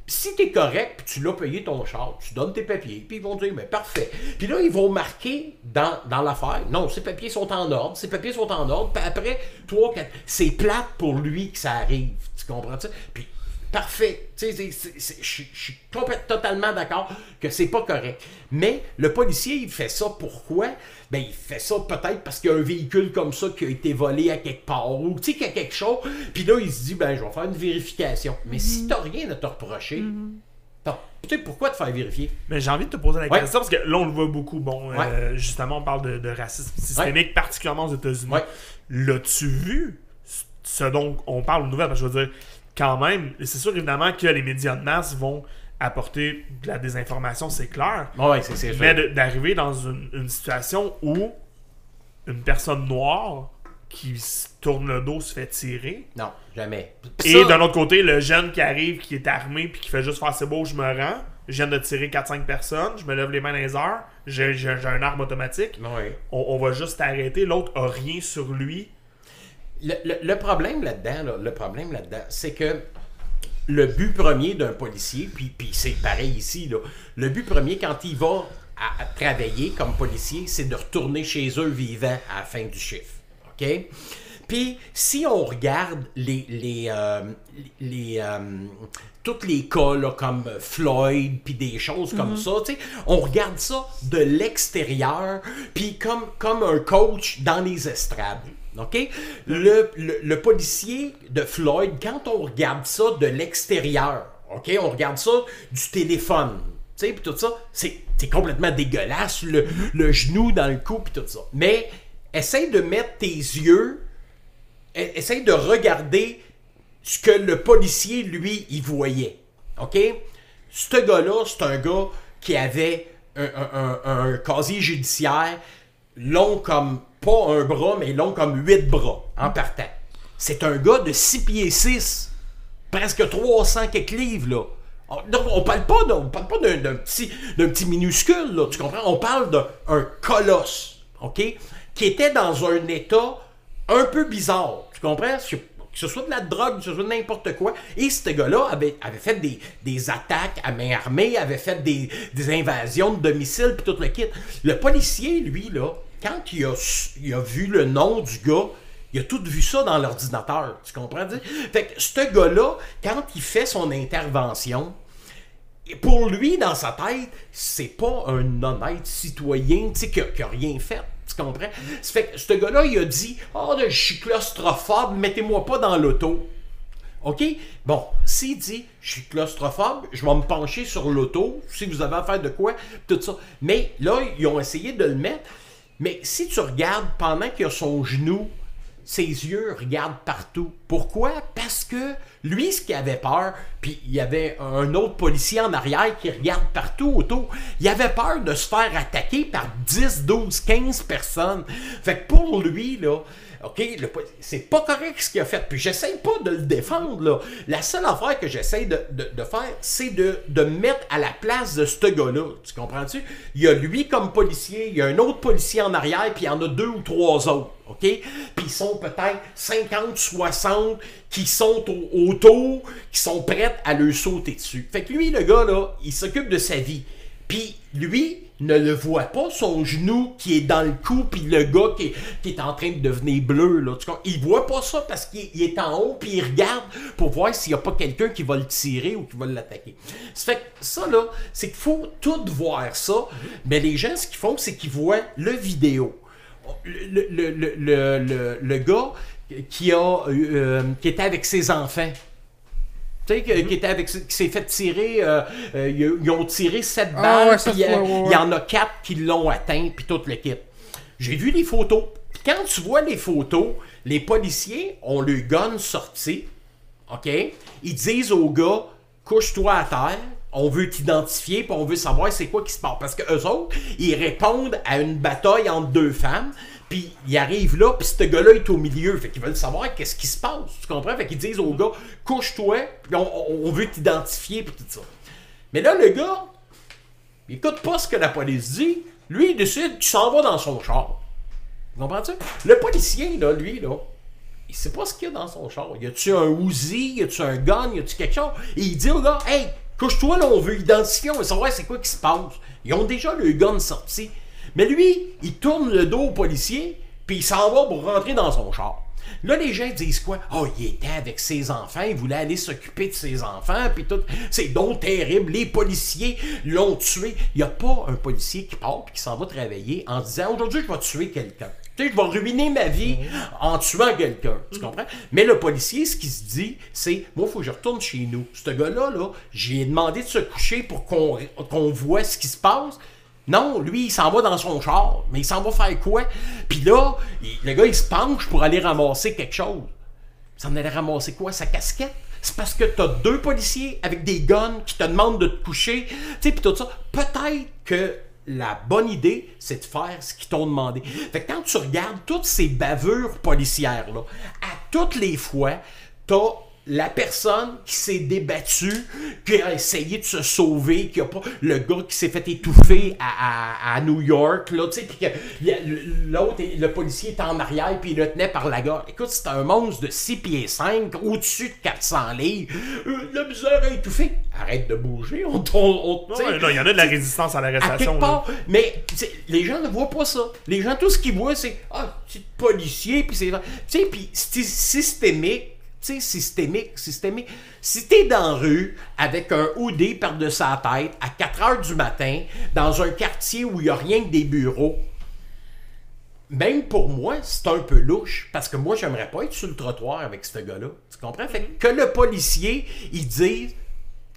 Puis si t'es correct, puis tu l'as payé ton char, tu donnes tes papiers, puis ils vont dire, mais parfait. Puis là, ils vont marquer dans, dans l'affaire, non, ces papiers sont en ordre, ces papiers sont en ordre, puis après, toi, quatre- c'est plate pour lui que ça arrive, tu comprends ça? Puis parfait, je suis- totalement d'accord que c'est pas correct. Mais le policier, il fait ça pourquoi? Ben, il fait ça peut-être parce qu'il y a un véhicule comme ça qui a été volé à quelque part, ou tu sais, qu'il y a quelque chose, puis là, il se dit, ben, je vais faire une vérification. Mais si t'as rien à te reprocher, t'as- tu sais, pourquoi te faire vérifier? Mais j'ai envie de te poser la Ouais. question parce que là, on le voit beaucoup. Bon, euh, justement, on parle de, de racisme systémique, particulièrement aux États-Unis. Ouais. L'as-tu vu ce dont on parle aux nouvelles? Parce que je veux dire, quand même, c'est sûr évidemment que les médias de masse vont apporter de la désinformation, c'est clair. Ouais, c'est c'est Mais d'arriver dans une, une situation où une personne noire qui se tourne le dos se fait tirer. Non, jamais. Et d'un autre côté, le jeune qui arrive, qui est armé, puis qui fait juste faire c'est beau, je me rends. je viens de tirer 4-5 personnes, je me lève les mains dans les airs, j'ai un arme automatique, Ouais. on, on va juste arrêter, l'autre a rien sur lui. Le, le- le problème là-dedans, là, le problème là-dedans, c'est que le but premier d'un policier, puis, puis c'est pareil ici, là, le but premier quand il va à, à travailler comme policier, c'est de retourner chez eux vivant à la fin du chiffre. OK? Puis si on regarde les, les, euh, les, euh, tous les cas là, comme Floyd, puis des choses comme ça, tu sais, on regarde ça de l'extérieur, puis comme, comme un coach dans les estrades. OK? Le, le, policier de Floyd, quand on regarde ça de l'extérieur, OK? On regarde ça du téléphone, tu sais, puis tout ça, c'est complètement dégueulasse, le, le genou dans le cou, puis tout ça. Mais essaye de mettre tes yeux, e- essaye de regarder ce que le policier, lui, il voyait. OK? Ce gars-là, c'est un gars qui avait un- un casier judiciaire long comme, pas un bras, mais long comme huit bras en partant. C'est un gars de 6 pieds 6, presque 300 quelques livres, là. On, donc, on parle pas d'un, on parle pas d'un, d'un petit, d'un petit minuscule, là, tu comprends? On parle d'un un colosse, OK? Qui était dans un état un peu bizarre, tu comprends? Que ce soit de la drogue, que ce soit de n'importe quoi. Et ce gars-là avait, avait fait des, des attaques à main armée, avait fait des, des invasions de domicile, puis tout le kit. Le policier, lui, là, quand il a, vu le nom du gars, il a tout vu ça dans l'ordinateur. Tu comprends? Fait que ce gars-là, quand il fait son intervention, pour lui, dans sa tête, c'est pas un honnête citoyen, qui, a- qui a rien fait. Tu comprends? Ça fait que ce gars-là, il a dit Oh, je suis claustrophobe, mettez-moi pas dans l'auto. OK? Bon, s'il dit je suis claustrophobe, je vais me pencher sur l'auto, si vous avez affaire de quoi, tout ça. Mais là, ils ont essayé de le mettre. Mais si tu regardes pendant qu'il a son genou, ses yeux regardent partout. Pourquoi? Parce que lui, ce qu'il avait peur, puis il y avait un autre policier en arrière qui regarde partout autour, il avait peur de se faire attaquer par 10, 12, 15 personnes. Fait que pour lui, là, OK, c'est pas correct ce qu'il a fait. Puis j'essaye pas de le défendre, là. La seule affaire que j'essaye de, faire, c'est de, de me mettre à la place de ce gars-là. Tu comprends-tu? Il y a lui comme policier, il y a un autre policier en arrière, puis il y en a deux ou trois autres. OK? Puis ils sont peut-être 50, 60 qui sont au- autour, qui sont prêts à le sauter dessus. Fait que lui, le gars, là, il s'occupe de sa vie. Puis lui ne le voit pas, son genou qui est dans le cou, puis le gars qui est, en train de devenir bleu. Là, tu il voit pas ça parce qu'il il est en haut, puis il regarde pour voir s'il n'y a pas quelqu'un qui va le tirer ou qui va l'attaquer. Ça fait que ça, là, c'est qu'il faut tout voir ça. Mais les gens, ce qu'ils font, c'est qu'ils voient le vidéo. Le, le, le- le gars qui, a, euh, qui était avec ses enfants. Tu sais, que- qui, était avec, qui s'est fait tirer, euh, euh, ils, ils ont tiré sept Ah balles, puis ouais, ouais. il y en a quatre qui l'ont atteint, puis toute l'équipe. J'ai vu les photos. Puis quand tu vois les photos, les policiers ont le gun sorti, OK? Ils disent au gars, couche-toi à terre, on veut t'identifier, puis on veut savoir c'est quoi qui se passe. Parce que eux autres, ils répondent à une bataille entre deux femmes, puis ils arrivent là, puis ce gars-là est au milieu. Fait qu'ils veulent savoir qu'est-ce qui se passe. Tu comprends? Fait qu'ils disent au gars, couche-toi, puis on, veut t'identifier, puis tout ça. Mais là, le gars, il écoute pas ce que la police dit. Lui, il décide qu'il s'en va dans son char. Comprends-tu? Le policier, là, lui, là, il sait pas ce qu'il y a dans son char. Y a-tu un Uzi? Y a-tu un gun? Y a-tu quelque chose? Et il dit au gars, hey, couche-toi là, on veut identifier, on veut savoir c'est quoi qui se passe. Ils ont déjà le gun sorti. Mais lui, il tourne le dos au policier, puis il s'en va pour rentrer dans son char. Là, les gens disent quoi? Oh, il était avec ses enfants, il voulait aller s'occuper de ses enfants, puis tout. C'est donc terrible, les policiers l'ont tué. Il n'y a pas un policier qui part puis qui s'en va travailler en disant aujourd'hui, je vais tuer quelqu'un. Tu sais, je vais ruiner ma vie en tuant quelqu'un. Tu comprends? Mais le policier, ce qu'il se dit, c'est Moi, il faut que je retourne chez nous. Ce gars-là, là, j'ai demandé de se coucher pour qu'on qu'on voit ce qui se passe. Non, lui, il s'en va dans son char. Mais il s'en va faire quoi? Puis là, le gars, il se penche pour aller ramasser quelque chose. Il s'en allait ramasser quoi? Sa casquette? C'est parce que t'as deux policiers avec des guns qui te demandent de te coucher. Tu sais, puis tout ça. Peut-être que la bonne idée, c'est de faire ce qu'ils t'ont demandé. Fait que quand tu regardes toutes ces bavures policières-là, à toutes les fois, t'as la personne qui s'est débattue, qui a essayé de se sauver, qui a pas le gars qui s'est fait étouffer à, à- à New York, là, tu sais, puis que a- l'autre, le policier était en arrière, puis il le tenait par la gorge. Écoute, c'est un monstre de 6 pieds 5, au-dessus de 400 livres. Euh, la misère à étouffer. Arrête de bouger, on, on, on- Ouais, il y en a de la résistance à l'arrestation. Mais les gens ne voient pas ça. Les gens, tout ce qu'ils voient, c'est Ah, petit policier, puis c'est. Tu sais, puis c'est systémique. Sais, systémique, systémique. Si t'es dans la rue avec un hoodie par-dessus sa tête à 4 heures du matin, dans un quartier où il n'y a rien que des bureaux, même pour moi, c'est un peu louche. Parce que moi, j'aimerais pas être sur le trottoir avec ce gars-là. Tu comprends? Que, le policier, il dise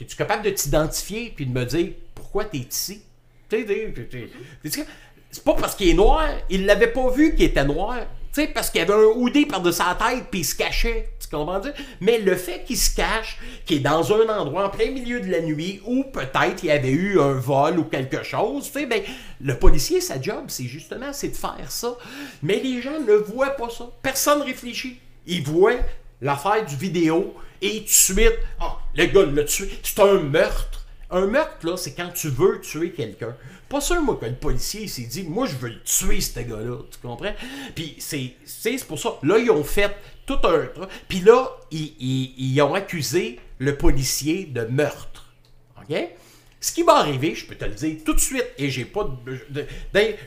Es-tu capable de t'identifier puis de me dire pourquoi t'es ici? C'est pas parce qu'il est noir, il l'avait pas vu qu'il était noir. Tu parce qu'il avait un hoodie par-dessus sa tête puis il se cachait. Tu comprends? dire? Mais le fait qu'il se cache, qu'il est dans un endroit en plein milieu de la nuit où peut-être il y avait eu un vol ou quelque chose, tu sais, ben, le policier, sa job, c'est justement, c'est de faire ça. Mais les gens ne voient pas ça. Personne réfléchit. Ils voient l'affaire du vidéo et tout de suite, ah, le gars l'a tué. C'est un meurtre. Un meurtre, là, c'est quand tu veux tuer quelqu'un. Pas sûr, moi, que le policier s'est dit, moi, je veux le tuer, ce gars-là. Tu comprends? Puis c'est c'est pour ça. Là, ils ont fait tout un. Puis là, ils, ont accusé le policier de meurtre. OK? Ce qui va arriver, je peux te le dire tout de suite, et j'ai pas de.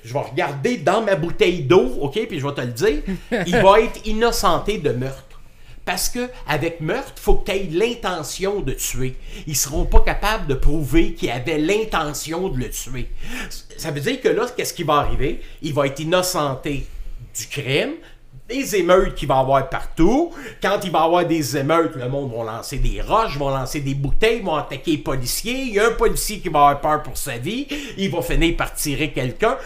je vais regarder dans ma bouteille d'eau, OK, puis je vais te le dire, il va être innocenté de meurtre. Parce que avec meurtre, il faut que tu aies l'intention de tuer. Ils seront pas capables de prouver qu'il avait l'intention de le tuer. Ça veut dire que là, qu'est-ce qui va arriver? Il va être innocenté du crime, des émeutes qu'il va y avoir partout. Quand il va avoir des émeutes, le monde va lancer des roches, va lancer des bouteilles, vont attaquer les policiers. Il y a un policier qui va avoir peur pour sa vie. Il va finir par tirer quelqu'un.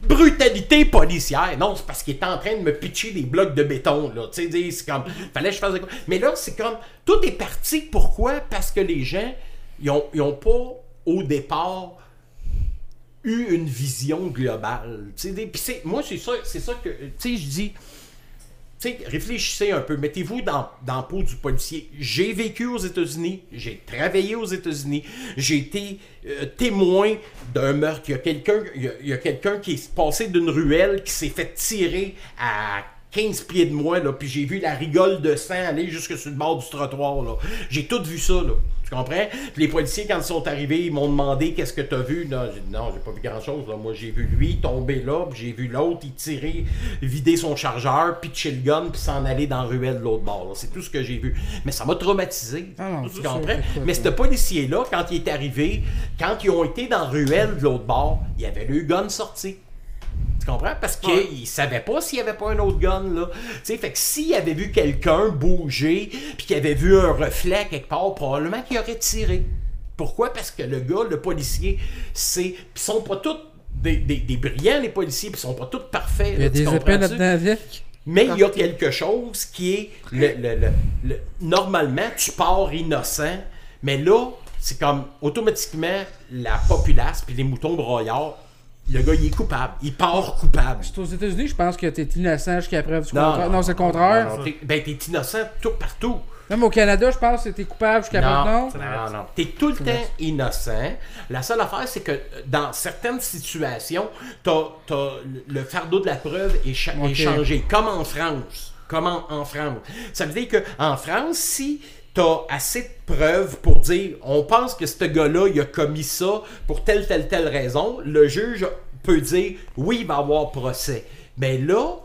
Brutalité policière. Non, c'est parce qu'il est en train de me pitcher des blocs de béton. Là. Tu sais, c'est comme. Fallait que je fasse quoi. Mais là, c'est comme. Tout est parti. Pourquoi? Parce que les gens, ils ont, ils ont pas, au départ, eu une vision globale. Tu sais, moi, c'est ça, c'est ça que, tu sais, je dis, réfléchissez un peu, mettez-vous dans, dans la peau du policier. J'ai vécu aux États-Unis, j'ai travaillé aux États-Unis, j'ai été euh, témoin d'un meurtre. Il y a quelqu'un qui est passé d'une ruelle, qui s'est fait tirer à 15 pieds de moi, là, puis j'ai vu la rigole de sang aller jusque sur le bord du trottoir. J'ai tout vu ça. Tu comprends? Puis les policiers, quand ils sont arrivés, ils m'ont demandé qu'est-ce que t'as vu? Non, j'ai dit, non, j'ai pas vu grand-chose. Moi, j'ai vu lui tomber là, puis j'ai vu l'autre, il tirer, vider son chargeur, pitcher le gun, puis s'en aller dans la ruelle de l'autre bord. C'est tout ce que j'ai vu. Mais ça m'a traumatisé. Ah non, tu comprends? Mais ce policier-là, quand il est arrivé, quand ils ont été dans la ruelle de l'autre bord, il y avait le gun sorti. Tu comprends? Parce qu'il savait pas s'il y avait pas un autre gun, là. Tu fait que s'il avait vu quelqu'un bouger, puis qu'il avait vu un reflet quelque part, probablement qu'il aurait tiré. Pourquoi? Parce que le gars, le policier, c'est. Ils sont pas tous des, des- des brillants, les policiers, puis ils sont pas tous parfaits. Il y a là, des épées là-dedans avec. Mais il y a quelque chose qui est. Le, le- le- le- normalement, tu pars innocent, mais là, c'est comme automatiquement la populace puis les moutons broyards, le gars, il est coupable. Il part coupable. C'est aux États-Unis, je pense que t'es innocent jusqu'à preuve du Non, contraire. Non, c'est le contraire. Non, non, t'es- ben, t'es innocent tout partout. Même au Canada, je pense que t'es coupable jusqu'à preuve. Non. non, non. T'es tout le temps innocent. La seule affaire, c'est que euh, dans certaines situations, t'as, t'as le fardeau de la preuve est, cha- est Ok. changé. Comme en France. Comme en, en France. Ça veut dire qu'en France, si t'as assez de preuves pour dire on pense que ce gars-là, il a commis ça pour telle, telle, telle raison, le juge peut dire oui, il va avoir procès. Mais là,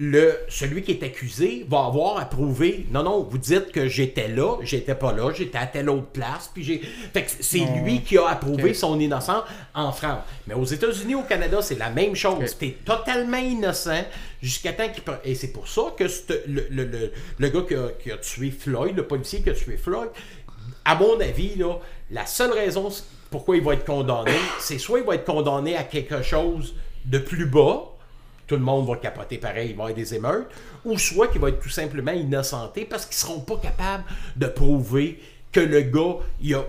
le, celui qui est accusé va avoir à prouver non, non, vous dites que j'étais là, j'étais pas là, j'étais à telle autre place, puis j'ai. Fait que c'est lui qui a Ok. son innocence en France. Mais aux États-Unis, au Canada, c'est la même chose. T'es totalement innocent jusqu'à temps qu'il. Et c'est pour ça que le, le, le, le gars qui a, qui a tué Floyd, le policier qui a tué Floyd, à mon avis, là, la seule raison pourquoi il va être condamné, c'est soit il va être condamné à quelque chose de plus bas, tout le monde va capoter pareil, il va y avoir des émeutes, ou soit qu'il va être tout simplement innocenté parce qu'ils seront pas capables de prouver que le gars, il a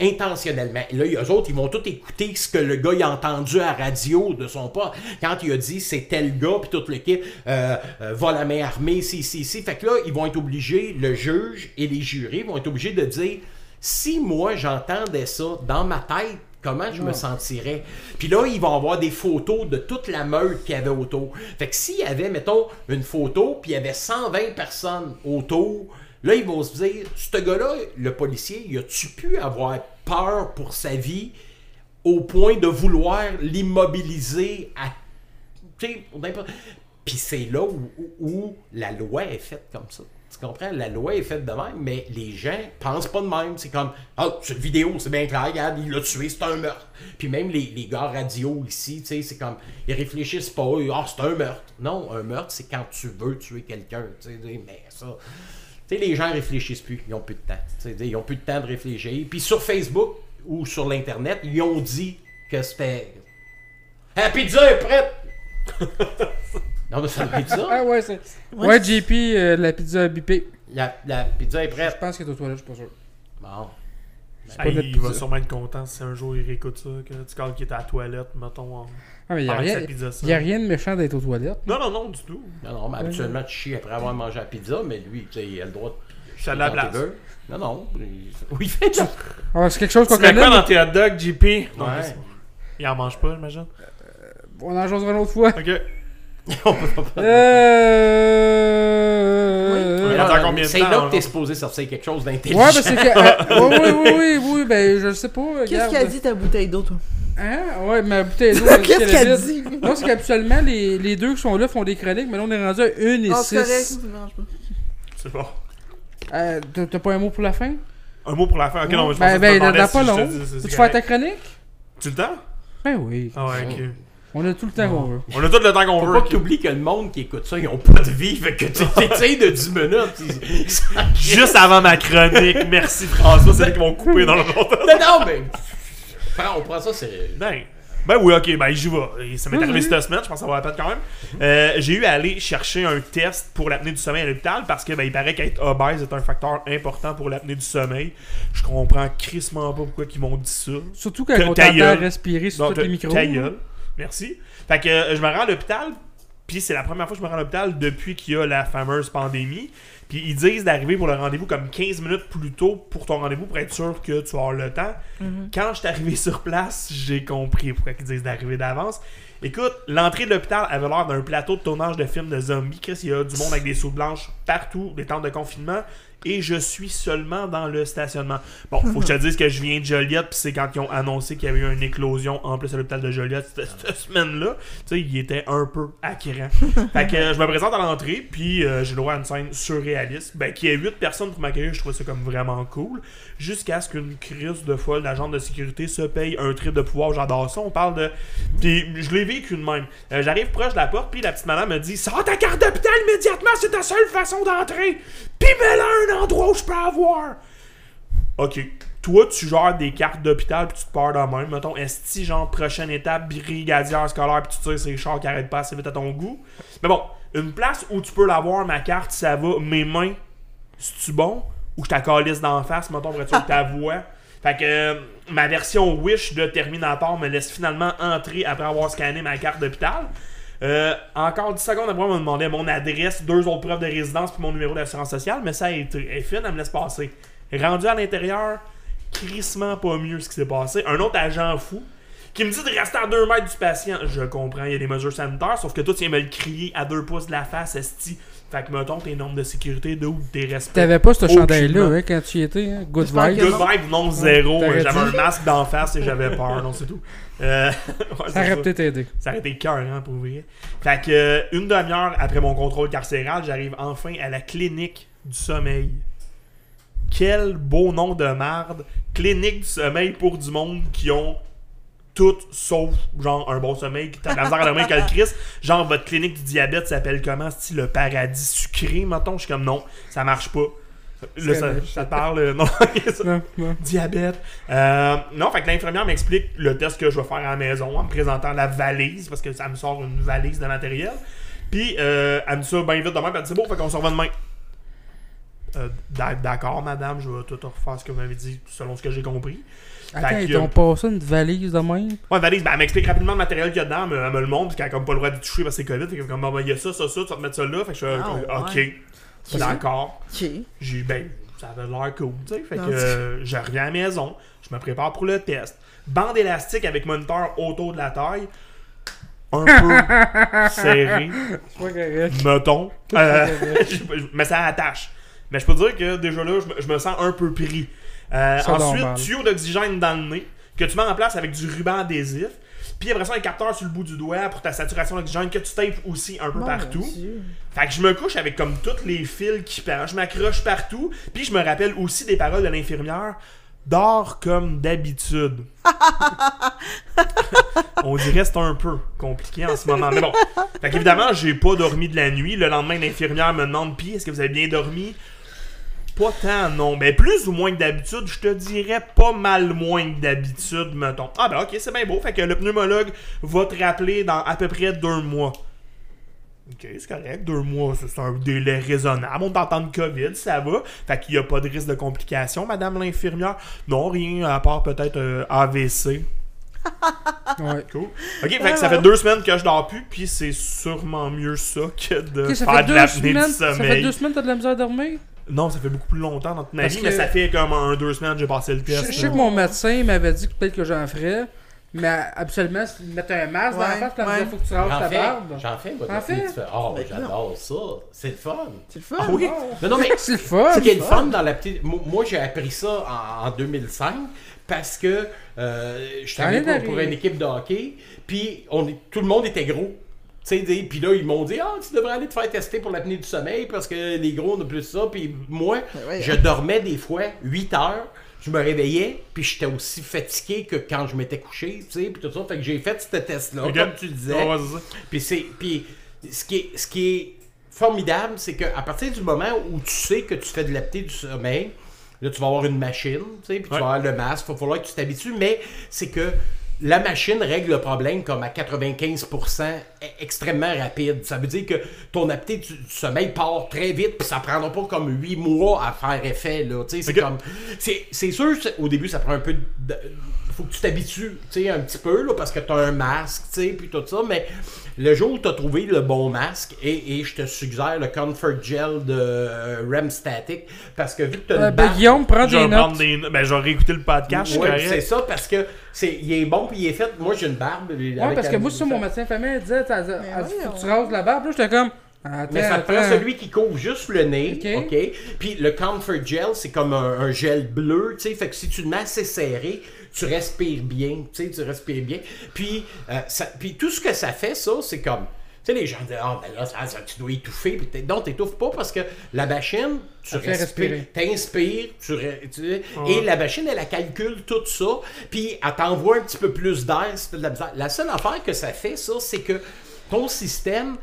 intentionnellement. Là, eux autres, ils vont tout écouter ce que le gars a entendu à radio de son pas. Quand il a dit c'est tel gars, puis tout le kit, euh, euh, va la main armée, si, si, si. Fait que là, ils vont être obligés, le juge et les jurés vont être obligés de dire si moi j'entendais ça dans ma tête, comment je me sentirais? Puis là, ils vont avoir des photos de toute la meute qu'il y avait autour. Fait que s'il y avait, mettons, une photo, puis il y avait 120 personnes autour, là, ils vont se dire, ce gars-là, le policier, il a-tu pu avoir peur pour sa vie au point de vouloir l'immobiliser à... tu sais, n'importe- Puis c'est là où, où- où la loi est faite comme ça. Tu comprends? La loi est faite de même, mais les gens pensent pas de même. C'est comme, ah, cette vidéo, c'est bien clair, regarde, il l'a tué, c'est un meurtre. Puis même les, les gars radio ici, tu sais, c'est comme, ils réfléchissent pas, ah, c'est un meurtre. Non, un meurtre, c'est quand tu veux tuer quelqu'un. Tu sais, mais ça. Tu sais, les gens réfléchissent plus, ils ont plus de temps. Tu sais, ils ont plus de temps de réfléchir. Puis sur Facebook ou sur l'Internet, ils ont dit que c'était. La pizza est prête! Non, mais c'est une pizza. Ah ouais, c'est. Ouais, Ouais, JP, euh, la pizza bipée. La, la pizza est Je prête. pense qu'il est aux toilettes, je suis pas sûr. Bon. Ah, il va sûrement être content si un jour il réécoute ça, que tu calmes qu'il est à la toilette, mettons, en... Ah, mais il y a rien. sa pizza sort. Y a rien de méchant d'être aux toilettes. Non, non, non, du tout. Non, non, mais habituellement, tu chies après avoir mangé la pizza, mais lui, tu sais, il a le droit de. Je suis à la place. Non, non. il- Oui, il fait ça. Ah, c'est quelque chose qu'on Tu mets connaît. quoi mais dans tes hot dogs, JP? Ouais. Il en mange pas, j'imagine? On en jasera une autre fois. Ok. On peut pas- Euh. Attends, là, combien de C'est temps, là on que t'es supposé sortir quelque chose Ouais, d'intelligent. ben c'est que. euh, oui, oui, oui, oui, oui, ben je sais pas. Qu'est-ce qu'a dit ta bouteille d'eau, toi? Hein? Ouais, ma bouteille d'eau. Qu'est-ce qu'elle dit? Non, c'est qu'habituellement, les, les deux qui sont là font des chroniques, mais là, on est rendu à 1 et Ah, c'est correct, 6. ça me dérange pas. C'est bon. Euh, T'as pas un mot pour la fin? Un mot pour la fin? Ok, non, mais je pensais ben, que ben, tu pas long. c'est- c'est Peux-tu faire ta chronique? Tu le temps? Ben oui. Ah ouais, ok. On a tout le temps qu'on veut. On a tout le temps qu'on Faut veut. pas ok. que t'oublies que le monde qui écoute ça, ils ont pas de vie, fait que tu t'essayes de 10 minutes. Juste avant ma chronique. Merci François, c'est eux qui vont couper dans le montage. Non, non, mais. Prends- On prend ça sérieux. Ben, ben oui, ok, ben j'y vais. Ça m'est Oui, arrivé oui. cette semaine, je pense que ça va la peine quand même. Euh, j'ai eu à aller chercher un test pour l'apnée du sommeil à l'hôpital parce que ben, il paraît qu'être obèse est un facteur important pour l'apnée du sommeil. Je comprends crissement pas pourquoi ils m'ont dit ça. Surtout quand on t'entend respirer sur tous les micros. ta gueule. Merci. Fait que euh, je me rends à l'hôpital, puis c'est la première fois que je me rends à l'hôpital depuis qu'il y a la fameuse pandémie. Puis ils disent d'arriver pour le rendez-vous comme 15 minutes plus tôt pour ton rendez-vous pour être sûr que tu avoir le temps. Quand je suis arrivé sur place, j'ai compris pourquoi ils disent d'arriver d'avance. Écoute, l'entrée de l'hôpital avait l'air d'un plateau de tournage de films de zombies. Chris, il y a du monde avec des sous blanches partout, des tentes de confinement. Et je suis seulement dans le stationnement. Bon, faut que je te dise que je viens de Joliette, puis c'est quand ils ont annoncé qu'il y avait eu une éclosion en plus à l'hôpital de Joliette cette, cette semaine-là. Tu sais, il était un peu acquérant. fait que euh, je me présente à l'entrée, puis euh, j'ai le droit à une scène surréaliste. Ben, qu'il y ait 8 personnes pour m'accueillir, je trouve ça comme vraiment cool. Jusqu'à ce qu'une crise de folle d'agent de sécurité se paye un trip de pouvoir. J'adore ça. On parle de. Puis je l'ai vécu de même. Euh, J'arrive proche de la porte, puis la petite madame me dit Sors ta carte d'hôpital immédiatement, c'est ta seule façon d'entrer. Puis mets-la endroit où je peux avoir. Ok. Toi, tu gères des cartes d'hôpital puis tu te pars de même. Mettons, esti, genre, prochaine étape, brigadière scolaire puis tu tires ces chars qui arrêtent pas assez vite à ton goût. Mais bon, une place où tu peux l'avoir, ma carte, ça va, mes mains, c'est-tu bon? Ou je t'accalisse d'en face, mettons, pour être sûr que ta. Fait que euh, ma version Wish de Terminator me laisse finalement entrer après avoir scanné ma carte d'hôpital. Euh, encore 10 secondes après, on me demandait mon adresse, deux autres preuves de résidence puis mon numéro d'assurance sociale, mais ça. Elle est fine, elle me laisse passer. Rendu à l'intérieur, crissement pas mieux ce qui s'est passé. Un autre agent fou qui me dit de rester à 2 mètres du patient. Je comprends, il y a des mesures sanitaires, sauf que toi, tu viens me le crier à 2 pouces de la face, esti. Fait que, mettons, tes normes de sécurité, de où tes respects. T'avais pas ce chandail-là hein, quand tu y étais. Hein? Good que Good vibe, non zéro. J'avais un masque d'en face et j'avais peur, non, c'est tout. Euh, ouais, Ça aurait peut-être aidé. Ça aurait été cœur, hein, pour vrai. Fait que, euh, une demi-heure après mon contrôle carcéral, j'arrive enfin à la clinique du sommeil. Quel beau nom de marde. Clinique du sommeil pour du monde qui ont tout sauf, genre, un bon sommeil. T'as de la misère à dormir que le Christ. Genre, votre clinique du diabète s'appelle comment? Style le paradis sucré, mettons? Je suis comme, non, ça marche pas. Là, ça, ça te parle, euh, non, ça- Non, non. diabète. Euh, non, fait que l'infirmière m'explique le test que je vais faire à la maison en me présentant la valise, parce que ça me sort une valise de matériel. Puis, euh, elle me dit ça bien vite demain, puis elle dit c'est bon, fait qu'on se revoit demain. Euh, d'a- D'accord, madame, je vais tout refaire ce que vous m'avez dit selon ce que j'ai compris. Attends, ils t'ont passé une valise de même? Ouais, Valise, ben, elle m'explique rapidement le matériel qu'il y a dedans, elle me, elle me le montre, parce qu'elle a comme pas le droit de toucher parce que c'est COVID. Fait que comme, ben, il y a ça, ça, ça, tu vas te mettre ça là. Fait que je fais, Ah, ok, ouais. d'accord. Ok. J'ai, ben, ça avait l'air cool, tu sais. Fait que euh, je reviens à la maison, je me prépare pour le test. Bande élastique avec moniteur autour de la taille. Un peu serré, C'est pas correct. mettons. Euh, mais ça attache. Mais je peux dire que déjà là, je me, je me sens un peu pris. Euh, ensuite, normal. tuyau d'oxygène dans le nez, que tu mets en place avec du ruban adhésif. Puis après ça, un capteur sur le bout du doigt pour ta saturation d'oxygène que tu tapes aussi un peu Mon partout. Dieu. Fait que je me couche avec comme tous les fils qui pendent, je m'accroche partout, puis je me rappelle aussi des paroles de l'infirmière. Dors comme d'habitude. On dirait que c'est un peu compliqué en ce moment. Mais bon. Fait qu'évidemment, j'ai pas dormi de la nuit. Le lendemain, l'infirmière me demande Pis, est-ce que vous avez bien dormi Pas tant, non. Mais plus ou moins que d'habitude, je te dirais pas mal moins que d'habitude, mettons. Ah, ben ok, c'est bien beau. Fait que le pneumologue va te rappeler dans à peu près deux mois. Ok, c'est correct. Deux mois, c'est un délai raisonnable. On t'entend de COVID, ça va. Fait qu'il n'y a pas de risque de complications, madame l'infirmière. Non, rien à part peut-être euh, AVC. Ouais. Cool. Ok, fait que ça fait deux semaines que je dors plus, puis c'est sûrement mieux ça que de ça faire de l'apnée du Ça fait sommeil. deux semaines que t'as de la misère à dormir? Non, ça fait beaucoup plus longtemps dans Parce vie, que- mais ça fait comme un, deux semaines que j'ai passé le test. je sais que mon médecin m'avait dit que peut-être que j'en ferais. Mais absolument, mettent un masque dans la face, ouais. il faut que tu rases J'en ta fais, barbe. j'en fais, moi, fais? tu fais, Oh, j'adore ça. C'est le fun. C'est le fun. Ah oui? Non, non, mais C'est le fun. Ce qui est le fun dans la petite. Moi, j'ai appris ça en, en 2005 parce que euh, je travaillais pour, pour une équipe de hockey, puis on est- tout le monde était gros. Puis là, ils m'ont dit Ah, tu devrais aller te faire tester pour l'apnée du sommeil parce que les gros, on a plus ça. Puis moi, Ben ouais. je dormais des fois 8 heures. Je me réveillais, puis j'étais aussi fatigué que quand je m'étais couché, tu sais, puis tout ça. Fait que j'ai fait ce test-là, comme tu disais. Puis c'est puis ce qui est ce qui est formidable, c'est que à partir du moment où tu sais que tu fais de l'apnée du sommeil, là tu vas avoir une machine, tu sais, puis Ouais. tu vas avoir le masque, il va falloir que tu t'habitues, mais c'est que la machine règle le problème comme à 95% e- extrêmement rapide. Ça veut dire que ton apnée du, du sommeil part très vite, puis ça prendra pas comme 8 mois à faire effet. Là, c'est comme. C'est c'est sûr, au début, ça prend un peu de. faut que tu t'habitues, un petit peu, là, parce que tu as un masque, puis tout ça, mais le jour où tu as trouvé le bon masque, et, et je te suggère le Comfort Gel de euh, REM Static, parce que vu que tu as Euh, ben, Guillaume, prends Je vais des prendre notes. des Ben, je vais réécouter le podcast, c'est ça, parce que c'est, il est bon, puis il est fait. Moi, j'ai une barbe. Ouais, parce que moi, c'est ça, mon médecin de famille elle disait, t'as- elle dit, faut que tu rases la barbe. Là, j'étais comme. Attends, Mais ça te prend celui qui couvre juste le nez, Ok. Puis le Comfort Gel, c'est comme un, un gel bleu, tu sais, fait que si tu le mets assez serré, tu respires bien, tu sais, tu respires bien. Puis, euh, ça, puis tout ce que ça fait, ça, c'est comme... Tu sais, les gens disent, ah, ben là, ça- ça- tu dois étouffer. Puis t'es- non, t'étouffes pas parce que la machine, tu respires, respirer. t'inspires, tu, tu- et la machine, elle, elle calcule tout ça, puis elle t'envoie un petit peu plus d'air la. La seule affaire que ça fait, ça, c'est que ton système,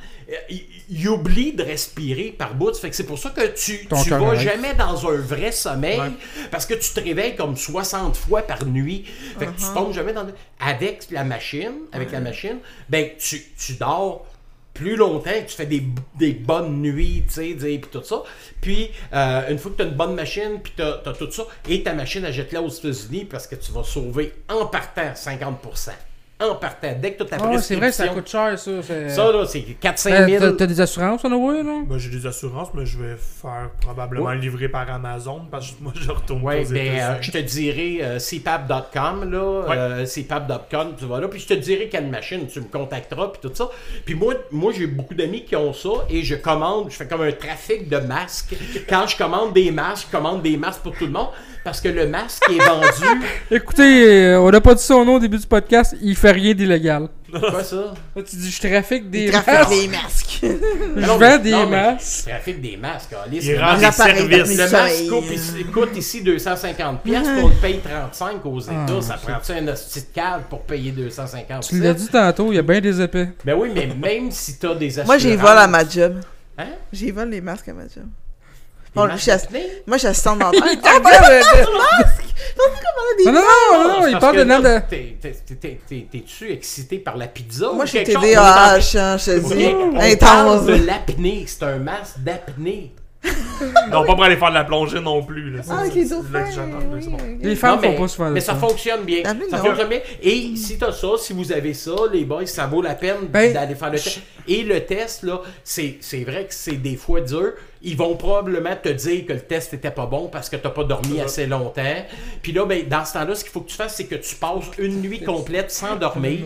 il, il oublie de respirer par bout. Fait que c'est pour ça que tu, Ton tu vas jamais dans un vrai sommeil, Ouais. parce que tu te réveilles comme 60 fois par nuit. Fait que tu tombes jamais dans... Avec la machine, avec la machine, ben, tu, tu dors plus longtemps, tu fais des, des bonnes nuits, tu sais, puis tout ça. Puis, euh, une fois que tu as une bonne machine, puis tu as, tout ça, et ta machine, là aux États-Unis parce que tu vas sauver en partant 50%. En partant. Dès que tu as ta Ah, c'est vrai, ça coûte cher, ça. Ça, là, c'est 4-5 Euh, 000. T'as t'as des assurances, on a ouais, là? Ben, j'ai des assurances, mais je vais faire probablement Ouais. livrer par Amazon parce que moi, je retourne Ouais, aux ben, euh, je te dirai euh, cpap.com, là, Ouais. euh, cpap.com, tu vas là, puis je te dirai quelle machine, tu me contacteras, puis tout ça. Puis moi, moi j'ai beaucoup d'amis qui ont ça, et je commande, je fais comme un trafic de masques. Quand je commande des masques, je commande des masques pour tout le monde, parce que le masque qui est vendu... Écoutez, euh, on n'a pas dit son nom au début du podcast, il fait rien d'illégal. Quoi ça? Là, tu dis, je trafique des masques. trafique des masques. Je Non, vends des non, masques. Je trafique des masques, Alice. Il rend des services. Le masque coûte ici, coûte ici 250 pièces, on le paye 35 aux États. Ah, ça prend-tu un hostie de cave pour payer 250 Tu l'as dit tantôt, il y a bien des épais. Ben oui, mais même si t'as des assurances... Moi, j'ai vole à ma job. Hein? J'ai vole les masques à ma job. Bon, je suis ass-? Moi, je suis assistante dentaire. Il euh, des Non, non, non, non, C'est il parle de nom de. t'es- t'es- t'es- t'es- T'es-tu excité par la pizza Moi, ou je suis quelque chose? TDAH, hein, je te dis. parle Intense. de l'apnée, c'est un masque d'apnée. Non, pas pour aller faire de la plongée non plus. Là. Ah, les oui, Les femmes Non, mais, font pas souvent mais ça. fonctionne bien. Ah, Ça non. fonctionne bien. Et si t'as ça, si vous avez ça, les boys, ça vaut la peine Ben, d'aller faire le test. Et le test, là, c'est c'est vrai que c'est des fois dur. Ils vont probablement te dire que le test était pas bon parce que t'as pas dormi assez longtemps. Puis là, ben, dans ce temps-là, ce qu'il faut que tu fasses, c'est que tu passes une nuit complète sans dormir.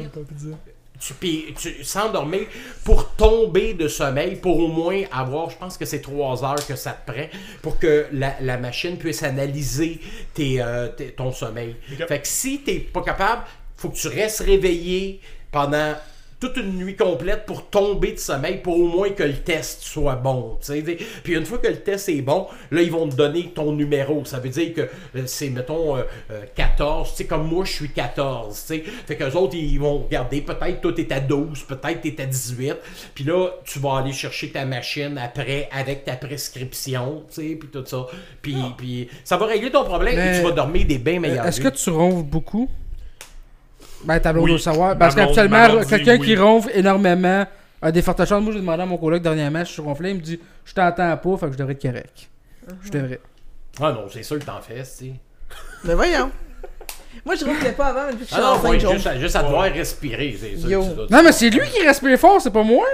Tu, puis tu, sans dormir pour tomber de sommeil, pour au moins avoir, je pense que c'est trois heures que ça te prend, pour que la, la machine puisse analyser tes, euh, tes- ton sommeil. Ok. Fait que si t'es pas capable, faut que tu restes réveillé pendant toute une nuit complète pour tomber de sommeil, pour au moins que le test soit bon. Puis une fois que le test est bon, là, ils vont te donner ton numéro. Ça veut dire que euh, c'est, mettons, euh, euh, 14. Tu sais, comme moi, je suis 14. tu sais. Fait qu'eux autres, ils vont regarder. Peut-être toi, t'es à 12, peut-être t'es à 18. Puis là, tu vas aller chercher ta machine après avec ta prescription, tu sais, puis tout ça. Puis, puis ça va régler ton problème et tu vas dormir des bien meilleures Est-ce que tu ronfles beaucoup? Ben, ta blonde Oui. doit le savoir. Parce dit quelqu'un oui. qui ronfle énormément a des fortes chances. Moi, j'ai demandé à mon coloc dernièrement je ronflais. Il me dit Je t'entends pas, fait que je devrais être correct. Je devrais. Ah non, c'est sûr que t'en fais, tu sais. Mais voyons. Moi, je ronflais pas avant, mais depuis que je suis Ah non, ouais, juste, à, juste à devoir respirer, c'est sûr. Non, mais c'est lui qui respire fort, c'est pas moi.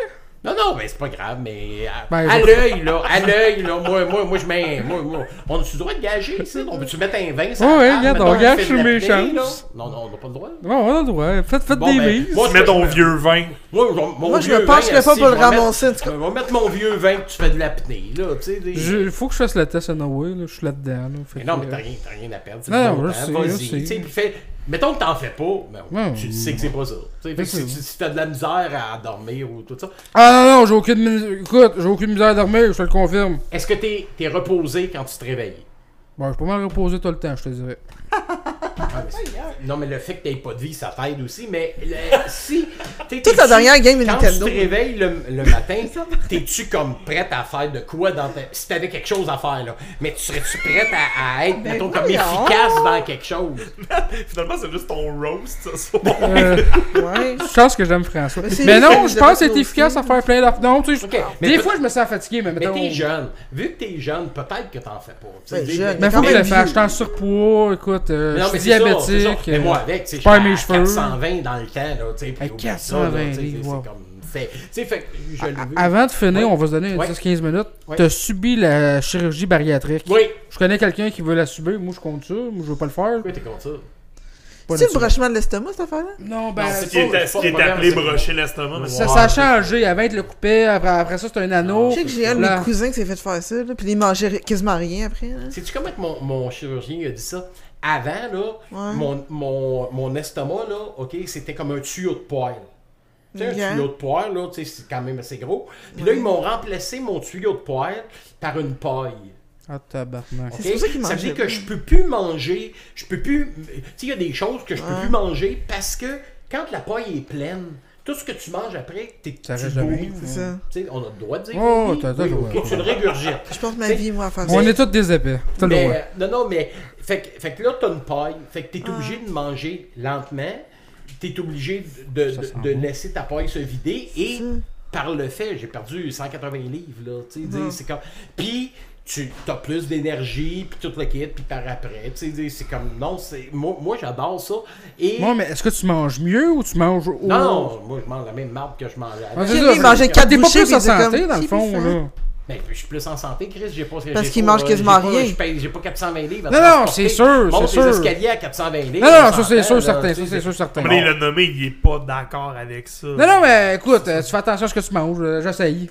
Non, non, mais c'est pas grave, mais à, Ben, à l'œil, là, à l'œil, là, moi, moi, moi, je mets, moi, moi, on a-tu le droit de gager, ici? On peut-tu mettre un 20 sur la Ouais, ouais, table, regarde, on gage sur mes chances. Non, non, on n'a pas le droit. Bon, on a le droit. Faites, faites Bon, des ben, mises. moi, Tu mets ton vieux vin. Moi, je- mon Moi, je vieux me pencherais vin, pas pour le ramasser. Je vais mettre mon vieux vin que tu fais de l'apnée, là, tu sais. des- Il faut que je fasse le test à Noé, là. Je suis là-dedans, là. Fait Mais non, mais t'as rien, t'as rien à perdre. C'est Non, non, je sais, Mettons que t'en fais pas, mais Ouais. tu sais que c'est pas ça. Fait que si, t'as de la misère à dormir ou tout ça, Ah non, non, j'ai aucune, écoute, j'ai aucune misère à dormir, je te le confirme. est-ce que t'es es reposé quand tu te réveilles? Bon, je suis pas mal reposé tout le temps, je te dirais. Mais non, mais le fait que t'aies pas de vie, ça t'aide aussi. Mais le- si. t'es- Toute la dernière game de Quand tu te réveilles le, le matin, t'es-tu comme prête à faire de quoi dans ta. Si t'avais quelque chose à faire, là? Mais tu serais-tu prête à, à être, Ben mettons, comme efficace dans quelque chose? Finalement, c'est juste ton roast, ça. ça. Euh, Ouais. je pense que j'aime François. Mais Mais non, je pense que c'est efficace aussi. à faire plein d'affaires. Non, tu sais, Ok, mais des fois je me sens fatigué, mais Mais mettons. t'es jeune. Vu que t'es jeune, peut-être que t'en fais pas. Ben, Mais Mais faut que quand je le fasse. Je suis en surpoids, écoute, euh, Mais je mais suis c'est c'est diabétique. Mais euh, moi, avec, tu sais, à cheveux. 420 dans le temps, là, tu sais. là, 420 tu sais, livres, c'est fait. Tu je. Avant de finir, Ouais. on va se donner Ouais. 10-15 minutes. Ouais. T'as subi la chirurgie bariatrique. Oui. Je connais quelqu'un qui veut la subir. Moi, je compte ça. Moi, je veux pas le faire. Pourquoi t'es contre ça? C'est le brochement de l'estomac, cette affaire-là? Non, ben. C'est qui est, pas- ce qui est appelé brocher l'estomac. mais Ça, ça a changé. Avant, il le coupait. Après, après ça, c'était un anneau. Je sais que j'ai un de mes cousins qui s'est fait faire ça, là, puis il mangeait quasiment rien après. Sais-tu comment mon, mon chirurgien il a dit ça? Avant, là, Ouais. mon, mon, mon estomac, là, OK, c'était comme un tuyau de poêle. Tu sais, un tuyau de poêle, là, tu sais, c'est quand même assez gros. Puis là, ils m'ont remplacé mon tuyau de poêle par une paille. Ah, tabarnak. C'est pour ça qu'il ça veut dire que je peux plus manger, je peux plus. Tu sais, il y a des choses que je peux Ouais. plus manger parce que quand la paille est pleine, tout ce que tu manges après, t'es Ça tu ça. On a le droit de dire. Oh, oui, t'as- t'as oui, le droit. ok, tu le régurgites. Je pense ma vie, moi, à faire On ça. est tous des épais. T'as le droit. euh, non, non, mais. Fait, que- fait que là, t'as une paille. Fait que t'es obligé de manger lentement. T'es obligé de, de, laisser ta paille se vider. Et par le fait, j'ai perdu 180 livres, là. Mhm. c'est comme. Puis. Tu as plus d'énergie, puis tout le kit, puis par après, tu sais, c'est comme, non, c'est, moi, moi j'adore ça, et, Moi, mais est-ce que tu manges mieux ou tu manges au... non, non, moi, je mange la même marde que je mangeais J'ai c'est ça. il mangeait T'es quatre pas bouchées, plus en santé, comme, dans le fond, là. Mais je suis plus en santé, Chris. J'ai pas, Parce qu'il mange euh, quasiment j'ai pas- rien. J'ai pas 420 livres. Non, non, c'est sûr, Monte c'est les sûr. escaliers à 420 livres. Non, non, on ça c'est sûr, certain. Ça c'est sûr, certain. Là, il l'a nommé, il est pas d'accord avec ça. Non, non, mais écoute, euh, tu fais attention à ce que tu manges. euh, J'essaye.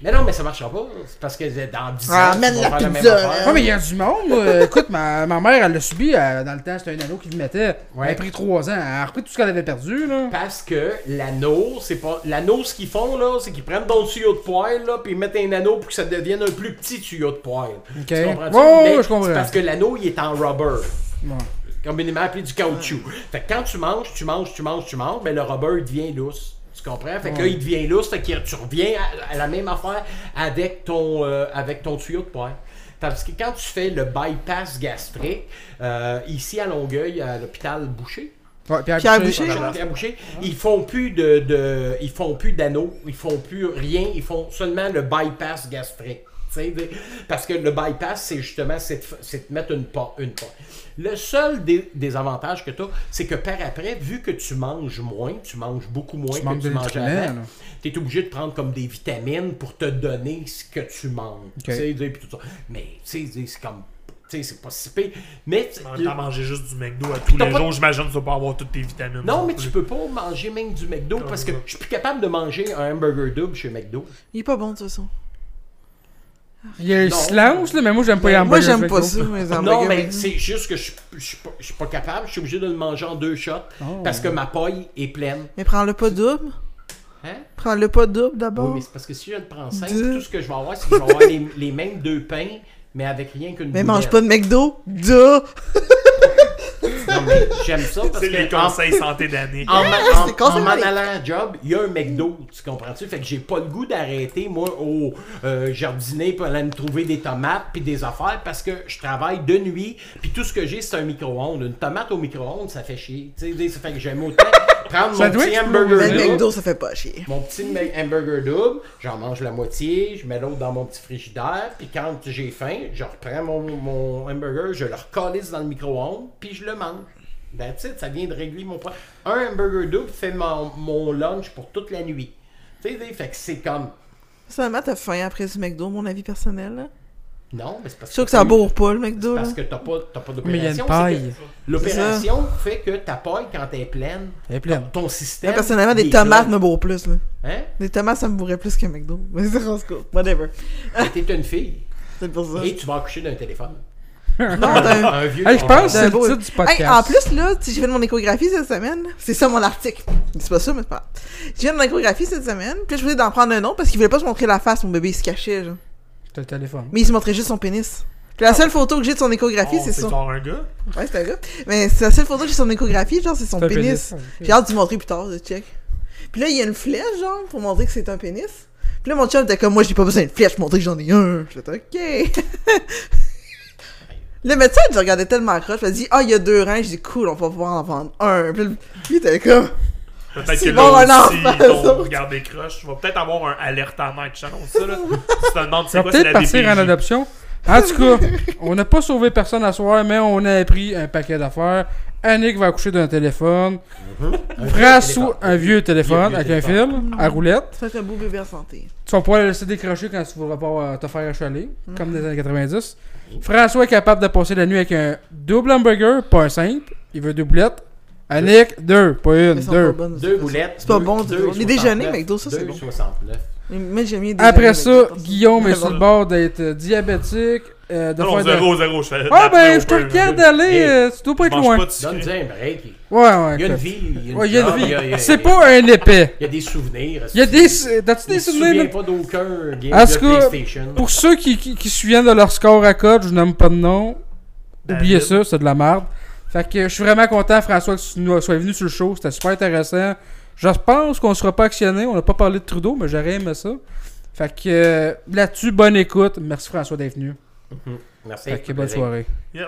Mais non, mais ça marchera pas. C'est parce que dans 10 ans, Ah, vas la faire la même affaire. Ouais, mais il y a du monde. euh, écoute, ma, ma mère, elle l'a subi. euh, dans le temps, c'était un anneau qui lui mettait. Elle Ouais. a pris 3 ans. Elle a repris tout ce qu'elle avait perdu, là. Parce que l'anneau, c'est pas. L'anneau, ce qu'ils font, là, c'est qu'ils prennent ton tuyau de poêle, là, puis ils mettent un anneau pour que ça devienne un plus petit tuyau de poêle. Ok. Tu Mais ouais, je comprends. c'est parce que l'anneau, il est en rubber. Ouais. communément appelé du caoutchouc. Fait que quand tu manges, tu manges, tu manges, tu manges, mais le rubber il devient lousse. Tu comprends? Fait que là, il devient lousse, fait que tu reviens à, à la même affaire avec ton, euh, avec ton tuyau de poêle. Parce que quand tu fais le bypass gastrique, euh, ici à Longueuil, à l'hôpital Boucher, Ouais, Pierre, Pierre Boucher. Pierre Boucher, ils font plus de, de- ils font plus d'anneaux, ils font plus rien, ils font seulement le bypass gastrique. Parce que le bypass, c'est justement c'est de, mettre une porte. Une porte. Le seul des, des avantages que tu as, c'est que par après, vu que tu manges moins, tu manges beaucoup moins Tu que de tu mangeais avant, tu es obligé de prendre comme des vitamines pour te donner ce que tu manges. Tu sais, puis tout ça. Mais tu sais, c'est comme. Tu sais, c'est pas si pire. Mais temps, manger juste du McDo à tous T'as les pas- jours, j'imagine que tu vas pas avoir toutes tes vitamines. non, mais plus. tu peux pas manger même du McDo parce que je suis plus capable de manger un hamburger double chez McDo. Il est pas bon de toute façon. Il y a le Non. silence, là, mais moi, j'aime pas les Moi, hamburgers j'aime pas ça, mes hamburgers. Non, mais c'est juste que je je suis pas, je suis pas capable. Je suis obligé de le manger en deux shots Oh. parce que ma paille est pleine. Mais prends-le pas double. Hein? Prends-le pas double Oui, d'abord. mais c'est parce que si je le prends simple, Deux. tout ce que je vais avoir, c'est que je vais avoir les, les mêmes deux pains, mais avec rien qu'une Mais boulette. mange pas de McDo. Duh! Non, mais j'aime ça parce C'est les en, conseils santé d'année. en, ma- en- m'en allant à job, il y a un McDo, tu comprends-tu? Fait que j'ai pas le goût d'arrêter, moi, au euh, jardiner pour aller me trouver des tomates puis des affaires parce que je travaille de nuit puis tout ce que j'ai, c'est un micro-ondes. Une tomate au micro-ondes, ça fait chier. Tu sais, ça fait que j'aime autant prendre Ça mon doit petit hamburger double, McDo, ça fait pas chier. mon petit hamburger double, j'en mange la moitié, je mets l'autre dans mon petit frigidaire, puis quand j'ai faim, je reprends mon, mon hamburger, je le recalisse dans le micro-ondes, puis je le mange. That's it, ça vient de régler mon point. Un hamburger double fait mon, mon lunch pour toute la nuit. Tu sais, fait que c'est comme... Seulement, t'as faim après du McDo, mon avis personnel. Non, mais c'est parce suis sûr que ça bourre pas, le McDo. Parce que t'as pas, t'as pas Mais il y a une d'opération. paille. que L'opération fait que ta paille, quand elle est pleine, Elle est pleine. ton système... Moi, personnellement, des est tomates plein. me bourrent plus. Là. Hein? Des tomates, ça me bourrait plus qu'un McDo. Mais c'est en tout cas, whatever. T'es une fille, C'est pour ça. et tu vas accoucher d'un téléphone. Non, d'un- Un vieux... Hey, je pense que c'est d'un le beau- titre du podcast. Hey, en plus, là, tu sais, j'ai fait mon échographie cette semaine. C'est ça mon article. C'est pas ça, mais c'est pas grave. J'ai fait mon échographie cette semaine. Puis là, je voulais d'en prendre un autre parce qu'il voulait pas se montrer la face. Mon bébé, il se cachait, genre. T'as le téléphone. Mais il se montrait juste son pénis. Puis la seule photo que j'ai de son échographie, Oh, c'est son. genre un gars? Ouais, c'est un gars. Mais c'est la seule photo que j'ai de son échographie, genre, c'est son C'est un pénis. pénis. J'ai hâte de lui montrer plus tard, de check. Puis là, il y a une flèche, genre, pour montrer que c'est un pénis. Puis là, mon chum était comme, moi, j'ai pas besoin d'une flèche pour montrer que j'en ai un. Je fais, ok. Le médecin, il me regardait tellement croche. Il m'a dit, ah, il y a deux reins. J'ai dit, cool, on va pouvoir en vendre un. Puis là, lui, il était comme, Peut-être C'est que bon, là aussi, ton regard. Tu vas peut-être avoir un alerte en night. Je t'annonce ça, là. Si tu te demandes c'est va quoi, c'est peut-être la partir en adoption. En tout cas, on n'a pas sauvé personne à soir, mais on a appris un paquet d'affaires. Annick va accoucher d'un téléphone. Un François, un vieux téléphone avec un fil à roulette. ça fait un beau bébé en santé. Tu vas pouvoir le laisser décrocher quand tu voudras pas euh, te faire achaler, comme dans les années 90. François est capable de passer la nuit avec un double hamburger, pas un simple. Il veut deux boulettes. Annick, deux, pas une, deux. pas bonnes, Deux boulettes. C'est pas deux- bon, deux les déjeuners, 69. McDo, ça, c'est bon. 69. Mais j'aime des Après ça, Guillaume est sur le bord d'être euh, diabétique. euh, de Non, non, faire de- zéro, zéro. Je fais Ah ben, je te regarde zéro. aller, Hey, euh, tu dois pas Je être loin. Donne-lui un break. Ouais, ouais. Il y a une vie. Il y a une, vie. C'est pas un épais. Il y a des souvenirs. Il y a des. T'as-tu des souvenirs? là? pas d'aucun game En de tout cas, PlayStation? Pour ceux qui, se souviennent de leur score à code, je nomme pas de nom. Oubliez ça, c'est de la merde. Fait que je suis vraiment content, François, que tu nous sois venu sur le show. C'était super intéressant. Je pense qu'on sera pas actionné. On n'a pas parlé de Trudeau, mais j'aurais aimé ça. Fait que euh, là-dessus, bonne écoute. Merci François d'être venu. Merci. Fait que bonne soirée. Yes.